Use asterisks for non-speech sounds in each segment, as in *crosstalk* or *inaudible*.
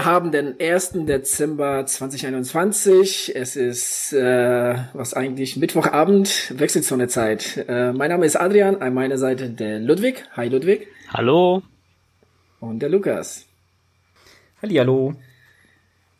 Wir haben den 1. Dezember 2021. Es ist äh, was eigentlich Mittwochabend, Wechselzonezeit. Äh, mein Name ist Adrian, an meiner Seite der Ludwig. Hi Ludwig. Hallo. Und der Lukas. Hallihallo.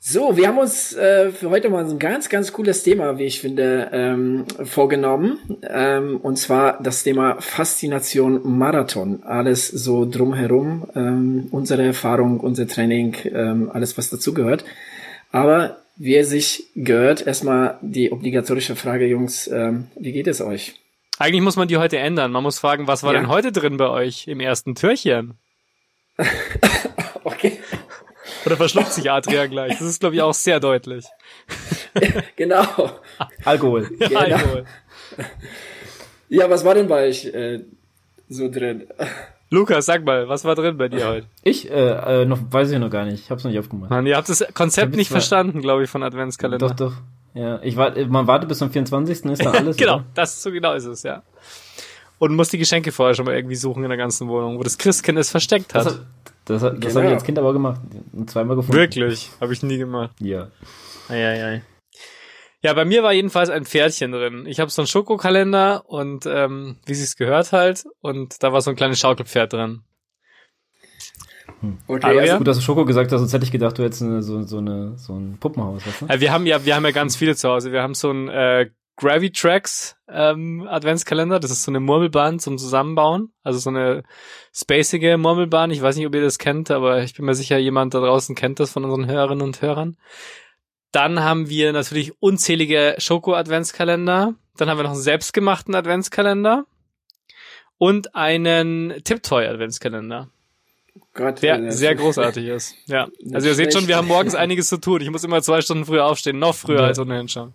So, wir haben uns äh, für heute mal so ein ganz, ganz cooles Thema, wie ich finde, ähm, vorgenommen. Ähm, und zwar das Thema Faszination Marathon. Alles so drumherum, ähm, unsere Erfahrung, unser Training, ähm, alles, was dazugehört. Aber wie es sich gehört, erstmal die obligatorische Frage, Jungs, ähm, wie geht es euch? Eigentlich muss man die heute ändern. Man muss fragen, was war ja. denn heute drin bei euch im ersten Türchen? *laughs* Oder verschluckt sich Adrian gleich? Das ist, glaube ich, auch sehr deutlich. *laughs* genau. Alkohol. Ja, *laughs* genau. Alkohol. Ja, was war denn bei euch äh, so drin? Lukas, sag mal, was war drin bei dir heute? Ich, äh, äh, noch, weiß ich noch gar nicht. Ich hab's noch nicht aufgemacht. Mann, ihr habt das Konzept nicht verstanden, glaube ich, von Adventskalender. Doch, doch. Ja, ich warte, man wartet bis zum 24. ist dann *laughs* alles. genau, oder? das so genau ist es, ja. Und muss die Geschenke vorher schon mal irgendwie suchen in der ganzen Wohnung, wo das Christkind es versteckt hat. Das, das, das Genau. habe ich als Kind aber gemacht. Und zweimal gefunden. Wirklich, habe ich nie gemacht. Ja. Eieiei. Ja, bei mir war jedenfalls ein Pferdchen drin. Ich habe so einen Schokokalender und ähm, wie sich's gehört halt und da war so ein kleines Schaukelpferd drin. Okay, Hallo, also, ja? Gut, dass du Schoko gesagt hast, sonst hätte ich gedacht, du hättest eine, so, so, eine, so ein Puppenhaus, weißt du? Ja, wir haben ja, wir haben ja ganz viele zu Hause. Wir haben so einen äh, Gravitrax ähm, Adventskalender. Das ist so eine Murmelbahn zum Zusammenbauen. Also so eine spacige Murmelbahn. Ich weiß nicht, ob ihr das kennt, aber ich bin mir sicher, jemand da draußen kennt das von unseren Hörerinnen und Hörern. Dann haben wir natürlich unzählige Schoko-Adventskalender. Dann haben wir noch einen selbstgemachten Adventskalender. Und einen Tiptoy-Adventskalender, Gott, der sehr großartig ist. Ja. *laughs* Also ihr seht schon, wir haben morgens einiges zu tun. Ich muss immer zwei Stunden früher aufstehen, noch früher Ja. als ohnehin schon.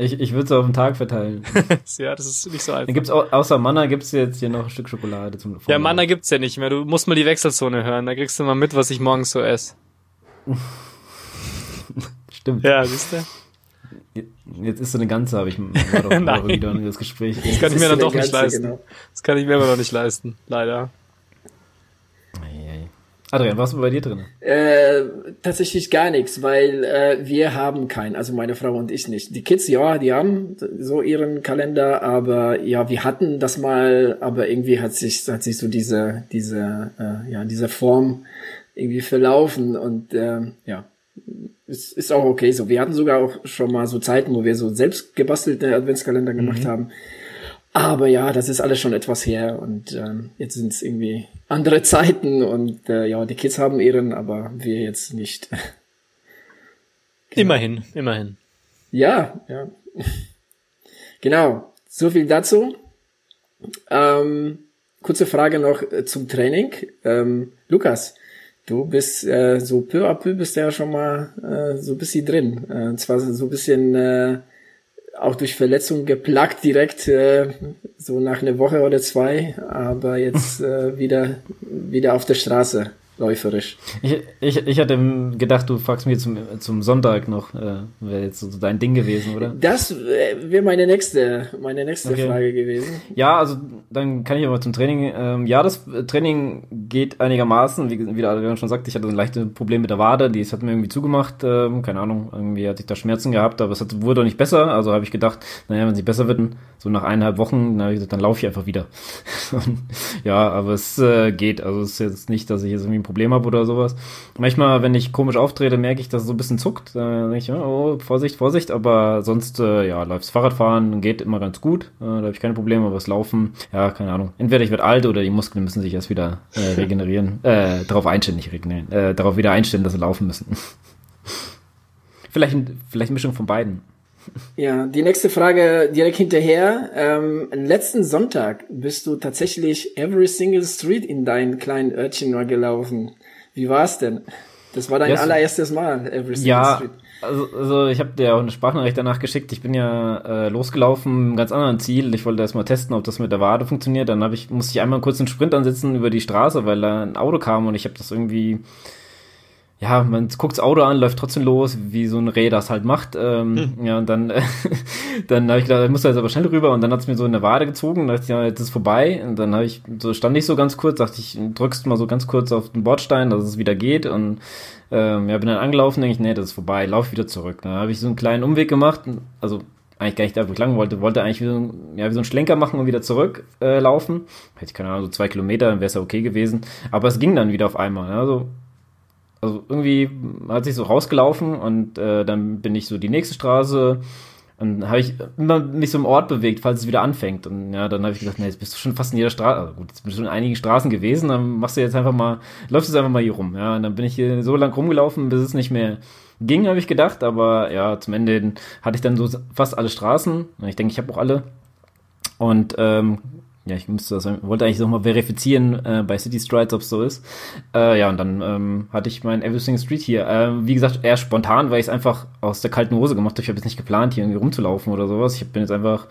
Ich, ich würde es auf den Tag verteilen. *laughs* Ja, das ist nicht so Dann einfach. gibt's au außer Manna gibt's jetzt hier noch ein Stück Schokolade zum Ja, Vormittag. Manna gibt's ja nicht mehr. Du musst mal die Wechselzone hören. Da kriegst du mal mit, was ich morgens so esse. *laughs* Stimmt. Ja, siehst du? Jetzt ist so eine ganze, habe ich war doch, wieder in das Gespräch. Das kann ich mir dann doch nicht leisten. genau. Das kann ich mir immer noch nicht leisten. Leider. Adrian, was war bei dir drin? Äh, tatsächlich gar nichts, weil äh, wir haben keinen, also meine Frau und ich nicht. Die Kids, ja, die haben so ihren Kalender, aber ja, wir hatten das mal, aber irgendwie hat sich hat sich so diese diese äh, ja diese Form irgendwie verlaufen und ähm, ja, es ist auch okay so. Wir hatten sogar auch schon mal so Zeiten, wo wir so selbst gebastelte Adventskalender gemacht haben. Aber ja, das ist alles schon etwas her und ähm, jetzt sind es irgendwie andere Zeiten und äh, ja, die Kids haben ihren, aber wir jetzt nicht. *laughs* Immerhin, immerhin. Ja, ja. genau. So viel dazu. Ähm, kurze Frage noch äh, zum Training. Ähm, Lukas, du bist äh, so peu à peu bist ja schon mal äh, so ein bisschen drin. Äh, und zwar so ein bisschen äh, auch durch Verletzung geplagt direkt, äh, so nach einer Woche oder zwei, aber jetzt äh, wieder, wieder auf der Straße läuferisch. Ich, ich, ich hatte gedacht, du fragst mich zum, zum Sonntag noch, äh, wäre jetzt so dein Ding gewesen, oder? Das äh, wäre meine nächste, meine nächste Okay. Frage gewesen. Ja, also dann kann ich aber zum Training. Ähm, ja, das Training geht einigermaßen. Wie, wie der Adrian schon sagt, ich hatte ein leichtes Problem mit der Wade, die es hat mir irgendwie zugemacht. Ähm, keine Ahnung, irgendwie hatte ich da Schmerzen gehabt, aber es hat, wurde auch nicht besser. Also habe ich gedacht, naja, wenn sie besser wird, so nach eineinhalb Wochen, dann dann laufe ich einfach wieder. *laughs* Ja, aber es äh, geht. Also es ist jetzt nicht, dass ich jetzt irgendwie ein Problem habe oder sowas. Manchmal, wenn ich komisch auftrete, merke ich, dass es so ein bisschen zuckt. Da denke ich, oh, Vorsicht, Vorsicht. Aber sonst, äh, ja, läuft's Fahrradfahren geht immer ganz gut. Äh, da habe ich keine Probleme, aber das Laufen, ja, keine Ahnung. Entweder ich werde alt oder die Muskeln müssen sich erst wieder äh, *laughs* regenerieren. äh, darauf einstellen, nicht regenerieren. Äh, darauf wieder einstellen, dass sie laufen müssen. *laughs* vielleicht, vielleicht eine Mischung von beiden. Ja, die nächste Frage direkt hinterher. Ähm, letzten Sonntag bist du tatsächlich every single street in dein kleinen Örtchen mal gelaufen. Wie war's denn? Das war dein Yes. allererstes Mal, every single Ja, street. also, also ich habe dir auch eine Sprachnachricht danach geschickt. Ich bin ja äh, losgelaufen ganz anderen Ziel. Ich wollte erst mal testen, ob das mit der Wade funktioniert. Dann hab ich, musste ich einmal kurz einen Sprint ansetzen über die Straße, weil da ein Auto kam und ich habe das irgendwie ja, man guckt das Auto an, läuft trotzdem los, wie so ein Reh das halt macht. Ähm, hm. Ja, und dann, äh, *laughs* dann habe ich gedacht, ich muss da jetzt aber schnell rüber und dann hat es mir so in der Wade gezogen, dachte ich, ja, jetzt ist vorbei. Und dann habe ich, so stand ich so ganz kurz, dachte ich, drückst mal so ganz kurz auf den Bordstein, dass es wieder geht. Und ähm, ja, bin dann angelaufen, denke ich, nee, das ist vorbei, lauf wieder zurück. Dann habe ich so einen kleinen Umweg gemacht, also eigentlich gar nicht da, wo ich lang wollte, wollte eigentlich wie so, ein, ja, wie so ein Schlenker machen und wieder zurück äh, laufen. Hätte ich keine Ahnung, so zwei Kilometer, dann wäre es ja okay gewesen. Aber es ging dann wieder auf einmal. Also also irgendwie hat sich so rausgelaufen und äh, dann bin ich so die nächste Straße und habe ich immer mich so im Ort bewegt, falls es wieder anfängt. Und ja, dann habe ich gesagt, nee, jetzt bist du schon fast in jeder Straße. Also gut, jetzt bist du in einigen Straßen gewesen, dann machst du jetzt einfach mal, läufst du jetzt einfach mal hier rum. Ja, und dann bin ich hier so lang rumgelaufen, bis es nicht mehr ging, habe ich gedacht. Aber ja, zum Ende hatte ich dann so fast alle Straßen. Ich denke, ich habe auch alle. Und ähm, ja, ich müsste das, wollte eigentlich nochmal verifizieren äh, bei City Strides, ob es so ist. Äh, ja, und dann ähm, hatte ich mein Everything Street hier. Äh, wie gesagt, eher spontan, weil ich es einfach aus der kalten Hose gemacht habe. Ich habe jetzt nicht geplant, hier irgendwie rumzulaufen oder sowas. Ich bin jetzt einfach,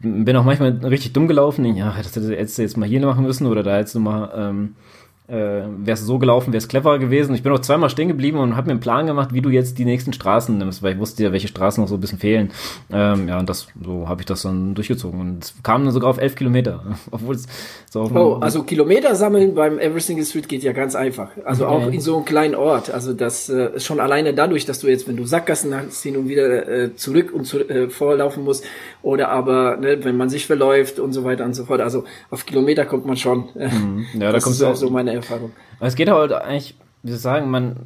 bin auch manchmal richtig dumm gelaufen. Ja, das hätte jetzt mal hier machen müssen oder da jetzt nochmal ähm, äh, wäre es so gelaufen, wäre es cleverer gewesen. Ich bin auch zweimal stehen geblieben und habe mir einen Plan gemacht, wie du jetzt die nächsten Straßen nimmst, weil ich wusste ja, welche Straßen noch so ein bisschen fehlen. Ähm, ja, und das, so habe ich das dann durchgezogen. Und es kam dann sogar auf elf Kilometer, *laughs* obwohl es so auf Oh, also Kilometer sammeln beim Every Single Street geht ja ganz einfach. Also okay. auch in so einem kleinen Ort. Also das äh, schon alleine dadurch, dass du jetzt, wenn du Sackgassen hast, hin und wieder äh, zurück und zu, äh, vorlaufen musst, oder aber, ne, wenn man sich verläuft und so weiter und so fort. Also auf Kilometer kommt man schon. Mhm. Ja, das da kommst ist auch so meine Erfahrung. Es geht halt eigentlich, wie soll ich sagen, man,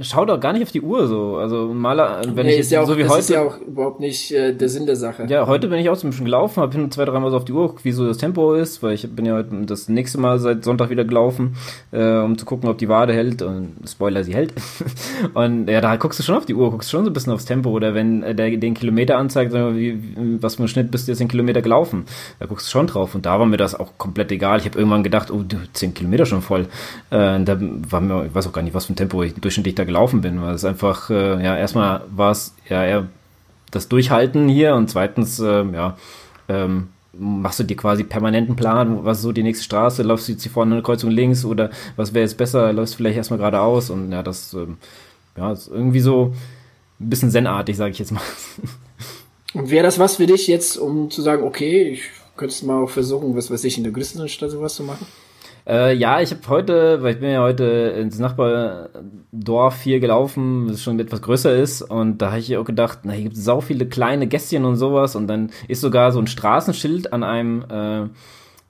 schau doch gar nicht auf die Uhr so. Also Maler, wenn nee, ich jetzt ja auch, so wie das heute. Das ist ja auch überhaupt nicht äh, der Sinn der Sache. Ja, heute bin ich auch so ein bisschen gelaufen, habe hin zwei, dreimal so auf die Uhr wie so das Tempo ist, weil ich bin ja heute das nächste Mal seit Sonntag wieder gelaufen, äh, um zu gucken, ob die Wade hält. Und Spoiler, sie hält. *laughs* und ja, da guckst du schon auf die Uhr, guckst schon so ein bisschen aufs Tempo. Oder wenn äh, der den Kilometer anzeigt, wie, was für ein Schnitt bist du jetzt in Kilometer gelaufen. Da guckst du schon drauf. Und da war mir das auch komplett egal. Ich habe irgendwann gedacht, oh, zehn Kilometer schon voll. Äh, da war mir, ich weiß auch gar nicht, was für ein Tempo ich durchschnittlich da gelaufen bin, weil es einfach, äh, ja, erstmal war es ja eher das Durchhalten hier und zweitens, äh, ja, ähm, machst du dir quasi permanenten Plan, was so die nächste Straße, läufst du jetzt hier vorne eine Kreuzung links oder was wäre jetzt besser, läufst du vielleicht erstmal geradeaus und ja, das ähm, ja, ist irgendwie so ein bisschen zenartig, sage ich jetzt mal. *laughs* Und wäre das was für dich jetzt, um zu sagen, okay, ich könnte mal auch versuchen, was weiß ich, in der größeren Stadt sowas zu machen? Äh, ja, ich habe heute, weil ich bin ja heute ins Nachbardorf hier gelaufen, das schon etwas größer ist und da habe ich auch gedacht, na, hier gibt es sau viele kleine Gästchen und sowas und dann ist sogar so ein Straßenschild an einem äh,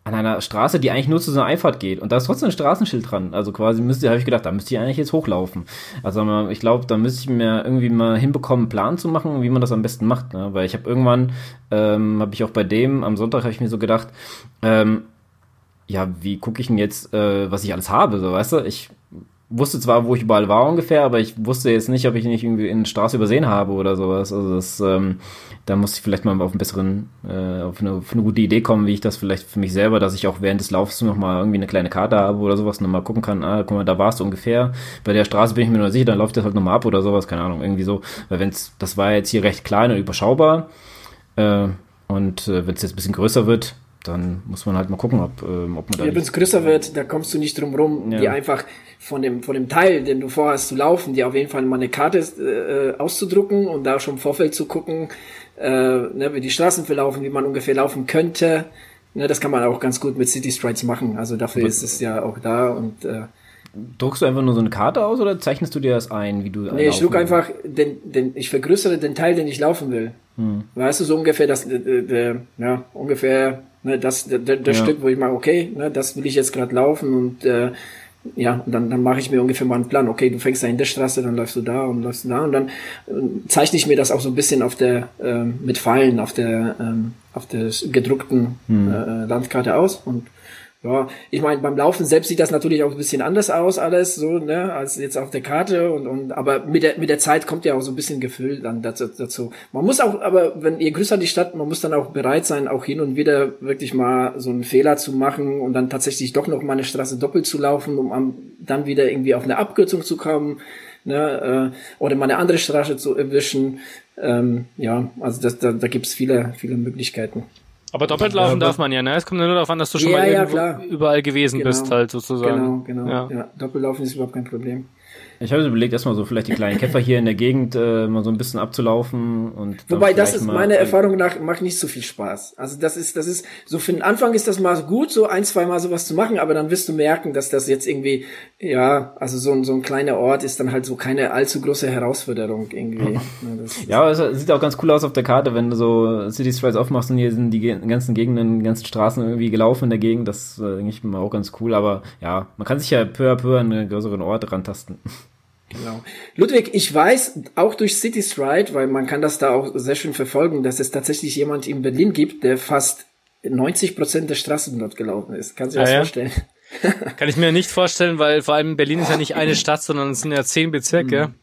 an einer Straße, die eigentlich nur zu so einer Einfahrt geht. Und da ist trotzdem ein Straßenschild dran. Also quasi müsste, habe ich gedacht, da müsste ich eigentlich jetzt hochlaufen. Also ich glaube, da müsste ich mir irgendwie mal hinbekommen, einen Plan zu machen, wie man das am besten macht. Ne? Weil ich habe irgendwann, ähm, habe ich auch bei dem, am Sonntag habe ich mir so gedacht, ähm, ja, wie gucke ich denn jetzt, äh, was ich alles habe, so, weißt du? Ich wusste zwar, wo ich überall war ungefähr, aber ich wusste jetzt nicht, ob ich nicht irgendwie in der Straße übersehen habe oder sowas. Also das, ähm, da musste ich vielleicht mal auf einen besseren, äh, auf eine, auf eine gute Idee kommen, wie ich das vielleicht für mich selber, dass ich auch während des Laufs noch mal irgendwie eine kleine Karte habe oder sowas, noch mal gucken kann, ah, guck mal, da warst du ungefähr. Bei der Straße bin ich mir nur sicher, dann läuft das halt noch mal ab oder sowas, keine Ahnung, irgendwie so. Weil wenn's, das war jetzt hier recht klein und überschaubar, äh, und äh, wenn es jetzt ein bisschen größer wird, dann muss man halt mal gucken, ob, ähm, ob man da. Ja, wenn es größer wird, da kommst du nicht drum rum, ja. die einfach von dem, von dem Teil, den du vorhast zu laufen, dir auf jeden Fall mal eine Karte äh, auszudrucken und da schon im Vorfeld zu gucken, äh, ne, wie die Straßen verlaufen, wie man ungefähr laufen könnte. Ne, das kann man auch ganz gut mit City Strides machen. Also dafür Aber ist es ja auch da und äh, Druckst du einfach nur so eine Karte aus oder zeichnest du dir das ein, wie du Nee, ich druck einfach den, den, ich vergrößere den Teil, den ich laufen will. Hm. Weißt du, so ungefähr das, äh, äh, ja, ungefähr Ne, das, der, der ja. Stück, wo ich mache, okay, ne, das will ich jetzt gerade laufen und äh, ja, und dann, dann mache ich mir ungefähr mal einen Plan. Okay, du fängst da in der Straße, dann läufst du da und läufst du da und dann äh, zeichne ich mir das auch so ein bisschen auf der äh, mit Pfeilen auf der ähm, auf der gedruckten hm. äh, Landkarte aus und ja, ich meine, beim Laufen selbst sieht das natürlich auch ein bisschen anders aus, alles so, ne, als jetzt auf der Karte und, und aber mit der mit der Zeit kommt ja auch so ein bisschen Gefühl dann dazu, dazu. Man muss auch, aber wenn ihr grüßt die Stadt, man muss dann auch bereit sein, auch hin und wieder wirklich mal so einen Fehler zu machen und dann tatsächlich doch noch mal eine Straße doppelt zu laufen, um am, dann wieder irgendwie auf eine Abkürzung zu kommen, ne, äh, oder mal eine andere Straße zu erwischen. Ähm, ja, also das, da, da gibt es viele, viele Möglichkeiten. Aber doppelt laufen darf man ja, ne? Es kommt ja nur darauf an, dass du schon ja, mal ja, überall gewesen genau, bist, halt sozusagen. Genau, genau. Ja. ja. Doppellaufen ist überhaupt kein Problem. Ich habe überlegt, erstmal so vielleicht die kleinen Käfer hier in der Gegend äh, mal so ein bisschen abzulaufen und. Wobei das ist meiner Erfahrung nach macht nicht so viel Spaß. Also das ist, das ist, so für den Anfang ist das mal gut, so ein, zwei Mal sowas zu machen, aber dann wirst du merken, dass das jetzt irgendwie, ja, also so ein, so ein kleiner Ort ist dann halt so keine allzu große Herausforderung irgendwie. *laughs* ja, es sieht auch ganz cool aus auf der Karte, wenn du so City Strides aufmachst und hier sind die ganzen Gegenden, die ganzen Straßen irgendwie gelaufen in der Gegend. Das äh, denke ich mal auch ganz cool, aber ja, man kann sich ja peu à peu an einen größeren Ort rantasten. *laughs* Genau. Ludwig, ich weiß auch durch City Stride, weil man kann das da auch sehr schön verfolgen, dass es tatsächlich jemand in Berlin gibt, der fast 90 Prozent der Straßen dort gelaufen ist. Kannst du dir das ah, ja? vorstellen? *laughs* kann ich mir nicht vorstellen, weil vor allem Berlin ist ja nicht eine *clears throat* Stadt, sondern es sind ja zehn Bezirke. Mhm.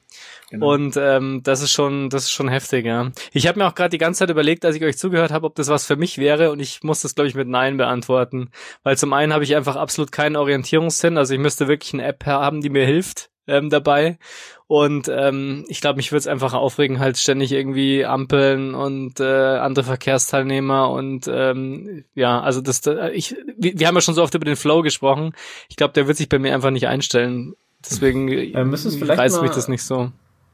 Genau. Und ähm, das ist schon, das ist schon heftig, ja. Ich habe mir auch gerade die ganze Zeit überlegt, als ich euch zugehört habe, ob das was für mich wäre, und ich muss das, glaube ich, mit Nein beantworten. Weil zum einen habe ich einfach absolut keinen Orientierungssinn, also ich müsste wirklich eine App haben, die mir hilft ähm, dabei. Und ähm, ich glaube, mich würde es einfach aufregen, halt ständig irgendwie Ampeln und äh, andere Verkehrsteilnehmer und ähm, ja, also das, da, ich, wir, wir haben ja schon so oft über den Flow gesprochen. Ich glaube, der wird sich bei mir einfach nicht einstellen. Deswegen äh, reißt mich das nicht so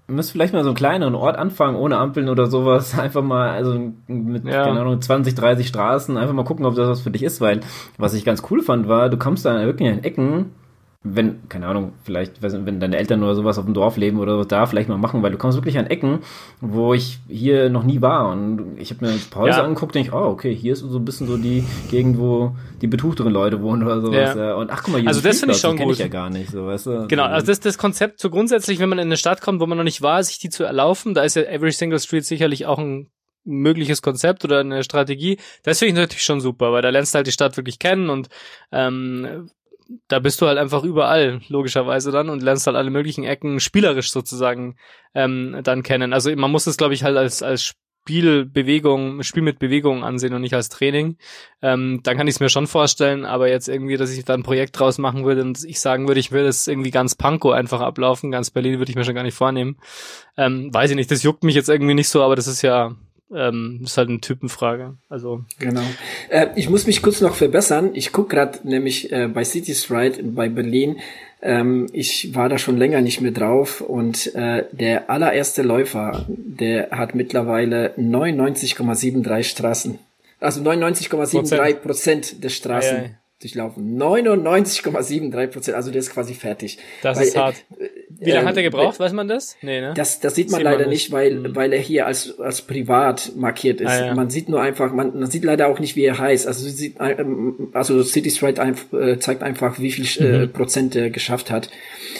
müsst vielleicht mal so einen kleineren Ort anfangen, ohne Ampeln oder sowas. *laughs* Einfach mal, also mit, ja. keine Ahnung, 20, 30 Straßen, einfach mal gucken, ob das was für dich ist, weil was ich ganz cool fand, war, du kommst da wirklich in Ecken, wenn, keine Ahnung, vielleicht, wenn deine Eltern oder sowas auf dem Dorf leben oder da vielleicht mal machen, weil du kommst wirklich an Ecken, wo ich hier noch nie war und ich habe mir Pause ja. angeguckt und ich, oh, okay, hier ist so ein bisschen so die Gegend, wo die betuchteren Leute wohnen oder sowas. Ja. Und ach, guck mal, hier also das finde ich schon das gut. ich ja gar nicht, so, weißt du? Genau, also das, das Konzept so grundsätzlich, wenn man in eine Stadt kommt, wo man noch nicht war, sich die zu erlaufen, da ist ja Every Single Street sicherlich auch ein mögliches Konzept oder eine Strategie, das finde ich natürlich schon super, weil da lernst du halt die Stadt wirklich kennen und ähm, da bist du halt einfach überall, logischerweise dann, und lernst halt alle möglichen Ecken spielerisch sozusagen ähm, dann kennen. Also man muss es, glaube ich, halt als, als Spielbewegung, Spiel mit Bewegung ansehen und nicht als Training. Ähm, dann kann ich es mir schon vorstellen, aber jetzt irgendwie, dass ich da ein Projekt draus machen würde und ich sagen würde, ich würde es irgendwie ganz Panko einfach ablaufen, ganz Berlin würde ich mir schon gar nicht vornehmen. Ähm, weiß ich nicht, das juckt mich jetzt irgendwie nicht so, aber das ist ja ähm, ist halt eine Typenfrage. Also genau. Äh, ich muss mich kurz noch verbessern. Ich guck gerade nämlich äh, bei City Stride bei Berlin. Ähm, ich war da schon länger nicht mehr drauf und äh, der allererste Läufer, der hat mittlerweile 99,73 Straßen. Also 99,73 Prozent der Straßen. Ei, ei durchlaufen. 99,73 Prozent, also der ist quasi fertig. Das weil, ist hart. Äh, Wie lange äh, hat er gebraucht, weiß man das? Nee, ne? Das, das sieht man sieht leider man nicht, weil, mhm. weil er hier als, als privat markiert ist. Ah, ja. Man sieht nur einfach, man, man sieht leider auch nicht, wie er heißt. Also, sieht, ähm, also City Stride ein, äh, zeigt einfach, wie viel äh, mhm. Prozent er geschafft hat.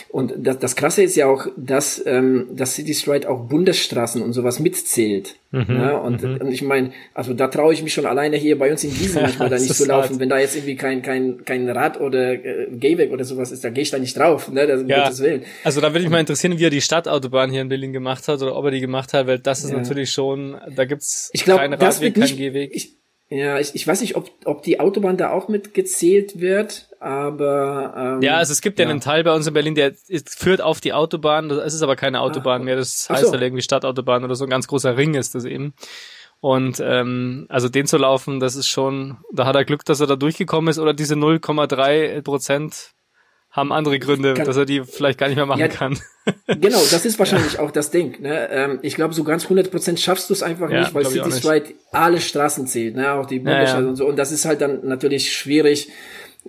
Und das, das Krasse ist ja auch, dass, ähm, dass City Stride auch Bundesstraßen und sowas mitzählt. Mhm, ja, und, mhm. und ich meine, also da traue ich mich schon alleine hier bei uns in Gießen manchmal *laughs* da nicht zu laufen. Hart. Wenn da jetzt irgendwie kein, kein, kein Rad oder äh, Gehweg oder sowas ist, da gehe ich da nicht drauf, ne? Das, ja. Gottes Willen. Also da würde mich mal interessieren, wie er die Stadtautobahn hier in Berlin gemacht hat oder ob er die gemacht hat, weil das ist ja. natürlich schon, da gibt's ich glaub, keinen Radweg, keinen Gehweg. Ich, ja, ich, ich weiß nicht, ob, ob die Autobahn da auch mitgezählt wird, aber ähm, ja, also es gibt ja. ja einen Teil bei uns in Berlin, der führt auf die Autobahn. Es ist aber keine Autobahn Ach, mehr. Das heißt so. halt irgendwie Stadtautobahn oder so. Ein ganz großer Ring ist das eben. Und ähm, also den zu laufen, das ist schon, da hat er Glück, dass er da durchgekommen ist oder diese 0,3 Prozent haben andere Gründe, kann, dass er die vielleicht gar nicht mehr machen ja, kann. *laughs* genau, das ist *laughs* wahrscheinlich ja. auch das Ding. Ne? Ähm, ich glaube, so ganz 100% schaffst du es einfach ja, nicht, weil City Stride alle Straßen zählt, ne? auch die Bundesstraße und so. Und das ist halt dann natürlich schwierig.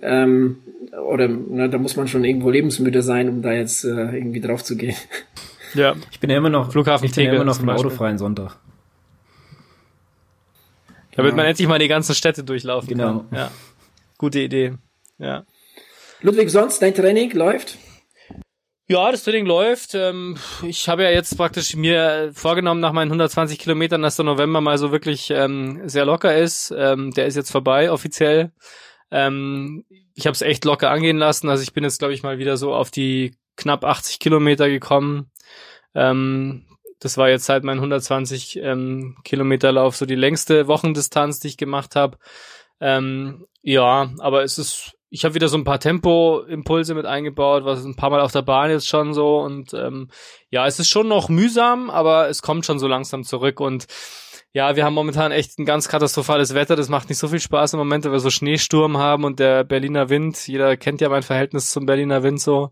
Ähm, oder ne, da muss man schon irgendwo lebensmüde sein, um da jetzt äh, irgendwie drauf zu gehen. *laughs* Ja, ich bin ja immer noch Flughafen ich bin ja immer noch im autofreien Sonntag. Damit man endlich mal die ganzen Städte durchlaufen genau. kann. Ja. Gute Idee. Ja. Ludwig, sonst dein Training läuft? Ja, das Training läuft. Ähm, ich habe ja jetzt praktisch mir vorgenommen nach meinen 120 Kilometern, dass der November mal so wirklich ähm, sehr locker ist. Ähm, der ist jetzt vorbei offiziell. ich habe es echt locker angehen lassen. Also ich bin jetzt glaube ich mal wieder so auf die knapp 80 Kilometer gekommen. das war jetzt seit meinem 120 ähm, Kilometer Lauf so die längste Wochendistanz, die ich gemacht habe. ja, aber es ist ich habe wieder so ein paar Tempo-Impulse mit eingebaut, was ein paar Mal auf der Bahn jetzt schon so und ähm, ja, es ist schon noch mühsam, aber es kommt schon so langsam zurück und ja, wir haben momentan echt ein ganz katastrophales Wetter. Das macht nicht so viel Spaß im Moment, weil wir so Schneesturm haben und der Berliner Wind. Jeder kennt ja mein Verhältnis zum Berliner Wind so.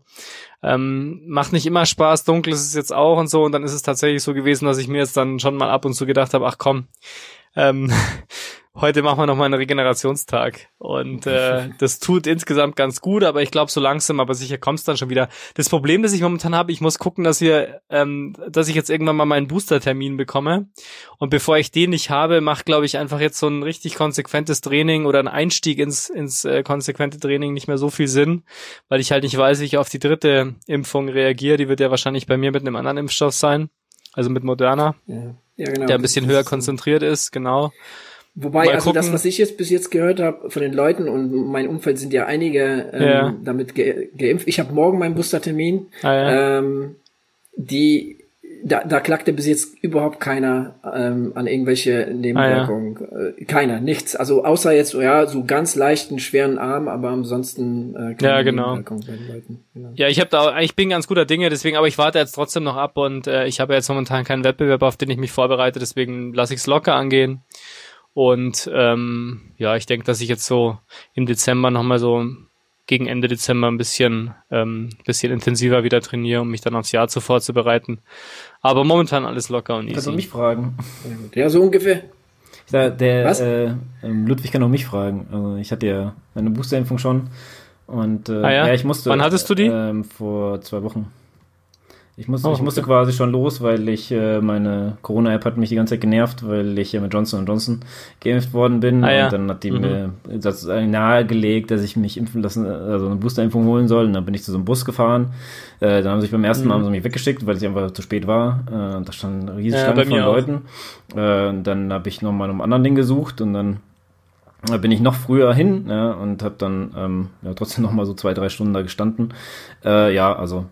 Ähm, macht nicht immer Spaß, dunkel ist es jetzt auch und so. Und dann ist es tatsächlich so gewesen, dass ich mir jetzt dann schon mal ab und zu gedacht habe, ach komm, ähm, *laughs* heute machen wir nochmal einen Regenerationstag. Und äh, *laughs* das tut insgesamt ganz gut, aber ich glaube, so langsam, aber sicher kommt's dann schon wieder. Das Problem, das ich momentan habe, ich muss gucken, dass wir, ähm, dass ich jetzt irgendwann mal meinen Booster-Termin bekomme. Und bevor ich den nicht habe, macht, glaube ich, einfach jetzt so ein richtig konsequentes Training oder ein Einstieg ins, ins äh, konsequente Training nicht mehr so viel Sinn, weil ich halt nicht weiß, wie ich auf die dritte Impfung reagiere. Die wird ja wahrscheinlich bei mir mit einem anderen Impfstoff sein. Also mit Moderna. Ja. Ja, genau. Der ein bisschen höher konzentriert ist, genau. Wobei, Mal also gucken. das, was ich jetzt bis jetzt gehört habe von den Leuten und mein Umfeld sind ja einige ähm, ja. damit ge geimpft. Ich habe morgen meinen Boostertermin. Ah, ja. ähm, die da, da klagte bis jetzt überhaupt keiner ähm, an irgendwelche Nebenwirkungen. Ah, ja. äh, keiner, nichts. Also außer jetzt, ja, so ganz leichten, schweren Arm, aber ansonsten äh, keine ja, genau. Nebenwirkungen bei den Leuten. Genau. Ja, ich habe da, ich bin ganz guter Dinge, deswegen, aber ich warte jetzt trotzdem noch ab und äh, ich habe jetzt momentan keinen Wettbewerb, auf den ich mich vorbereite, deswegen lasse ich es locker angehen. Und ähm, ja, ich denke, dass ich jetzt so im Dezember nochmal so gegen Ende Dezember ein bisschen, ähm, bisschen intensiver wieder trainiere, um mich dann aufs Jahr zu vorzubereiten. Aber momentan alles locker und easy. Kannst du mich fragen? Ja, so ungefähr. Der, der Was? Äh, ähm, Ludwig kann auch mich fragen. Also ich hatte ja meine Boosterimpfung schon. Und äh, ah ja? ja? ich musste. Wann hattest du die? Äh, vor zwei Wochen. Ich, muss, oh, ich musste okay. quasi schon los, weil ich äh, meine Corona-App hat mich die ganze Zeit genervt, weil ich ja mit Johnson Johnson geimpft worden bin. Ah, ja. Und dann hat die mhm. mir das nahegelegt, dass ich mich impfen lassen, also eine Boosterimpfung holen soll. Und dann bin ich zu so einem Bus gefahren. Äh, dann haben sie sich beim ersten Mal mhm. mich weggeschickt, weil ich einfach zu spät war. Äh, da stand eine riesige ja, von Leuten. Äh, dann habe ich nochmal einem anderen Ding gesucht und dann da bin ich noch früher hin ja, und habe dann ähm, ja, trotzdem noch mal so zwei, drei Stunden da gestanden. Äh, ja, also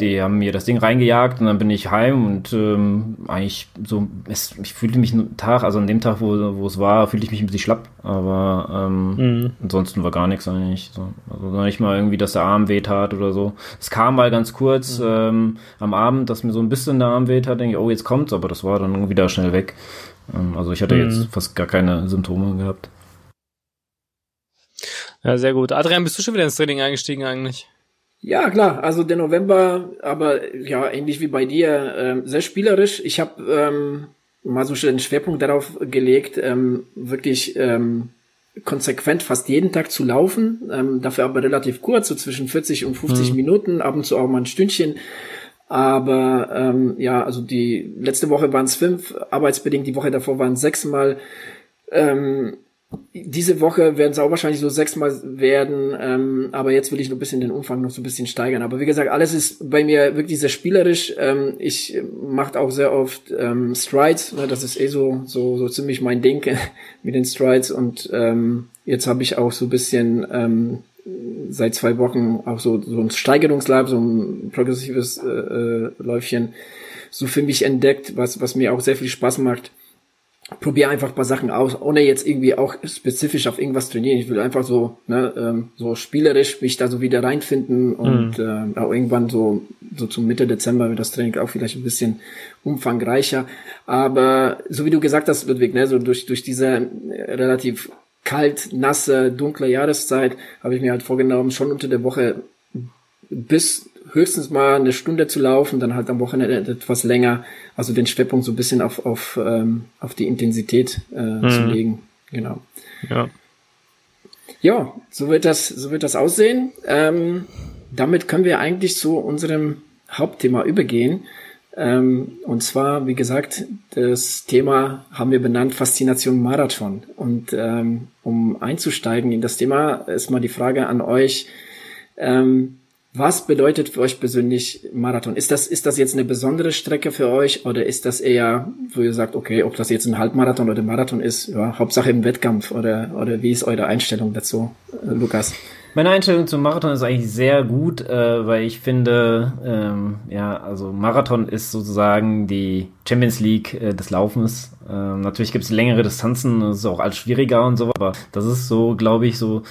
die haben mir das Ding reingejagt und dann bin ich heim und ähm, eigentlich so, es, ich fühlte mich einen Tag, also an dem Tag, wo, wo es war, fühlte ich mich ein bisschen schlapp, aber ähm, mhm. ansonsten war gar nichts eigentlich. So. Also nicht mal irgendwie, dass der Arm weht hat oder so. Es kam mal ganz kurz mhm. ähm, am Abend, dass mir so ein bisschen der Arm weht hat, denke ich, oh, jetzt kommt's, aber das war dann wieder schnell weg. Ähm, also ich hatte mhm. jetzt fast gar keine Symptome gehabt. Ja, sehr gut. Adrian, bist du schon wieder ins Training eingestiegen eigentlich? Ja, klar. Also der November, aber ja, ähnlich wie bei dir, ähm, sehr spielerisch. Ich habe ähm, mal so einen Schwerpunkt darauf gelegt, ähm, wirklich ähm, konsequent fast jeden Tag zu laufen. Ähm, dafür aber relativ kurz, so zwischen 40 und 50 mhm. Minuten, ab und zu auch mal ein Stündchen. Aber ähm, ja, also die letzte Woche waren es fünf, arbeitsbedingt, die Woche davor waren es sechsmal. Ähm, diese Woche werden es auch wahrscheinlich so sechsmal werden, ähm, aber jetzt will ich noch ein bisschen den Umfang noch so ein bisschen steigern. Aber wie gesagt, alles ist bei mir wirklich sehr spielerisch. Ähm, ich mache auch sehr oft ähm, Strides, ne, das ist eh so, so, so ziemlich mein Ding *laughs* mit den Strides. Und ähm, jetzt habe ich auch so ein bisschen ähm, seit zwei Wochen auch so, so ein Steigerungslab, so ein progressives äh, äh, Läufchen so für mich entdeckt, was, was mir auch sehr viel Spaß macht probiere einfach ein paar Sachen aus, ohne jetzt irgendwie auch spezifisch auf irgendwas trainieren. Ich will einfach so, ne, ähm, so spielerisch mich da so wieder reinfinden und mhm. äh, auch irgendwann so, so zum Mitte Dezember wird das Training auch vielleicht ein bisschen umfangreicher. Aber so wie du gesagt hast, Ludwig, ne, so durch, durch diese relativ kalt, nasse, dunkle Jahreszeit habe ich mir halt vorgenommen, schon unter der Woche bis höchstens mal eine Stunde zu laufen, dann halt am Wochenende etwas länger, also den Schwerpunkt so ein bisschen auf, auf, ähm, auf die Intensität äh, mhm. zu legen. Genau. Ja. Ja, so wird das, so wird das aussehen. Ähm, damit können wir eigentlich zu unserem Hauptthema übergehen. Ähm, und zwar, wie gesagt, das Thema haben wir benannt Faszination Marathon. Und ähm, um einzusteigen in das Thema, ist mal die Frage an euch. Ähm, was bedeutet für euch persönlich Marathon? Ist das, ist das jetzt eine besondere Strecke für euch oder ist das eher, wo ihr sagt, okay, ob das jetzt ein Halbmarathon oder Marathon ist, ja, Hauptsache im Wettkampf oder, oder wie ist eure Einstellung dazu, äh, Lukas? Meine Einstellung zum Marathon ist eigentlich sehr gut, äh, weil ich finde, ähm, ja, also Marathon ist sozusagen die Champions League äh, des Laufens. Ähm, natürlich gibt es längere Distanzen, das ist auch alles schwieriger und so, aber das ist so, glaube ich, so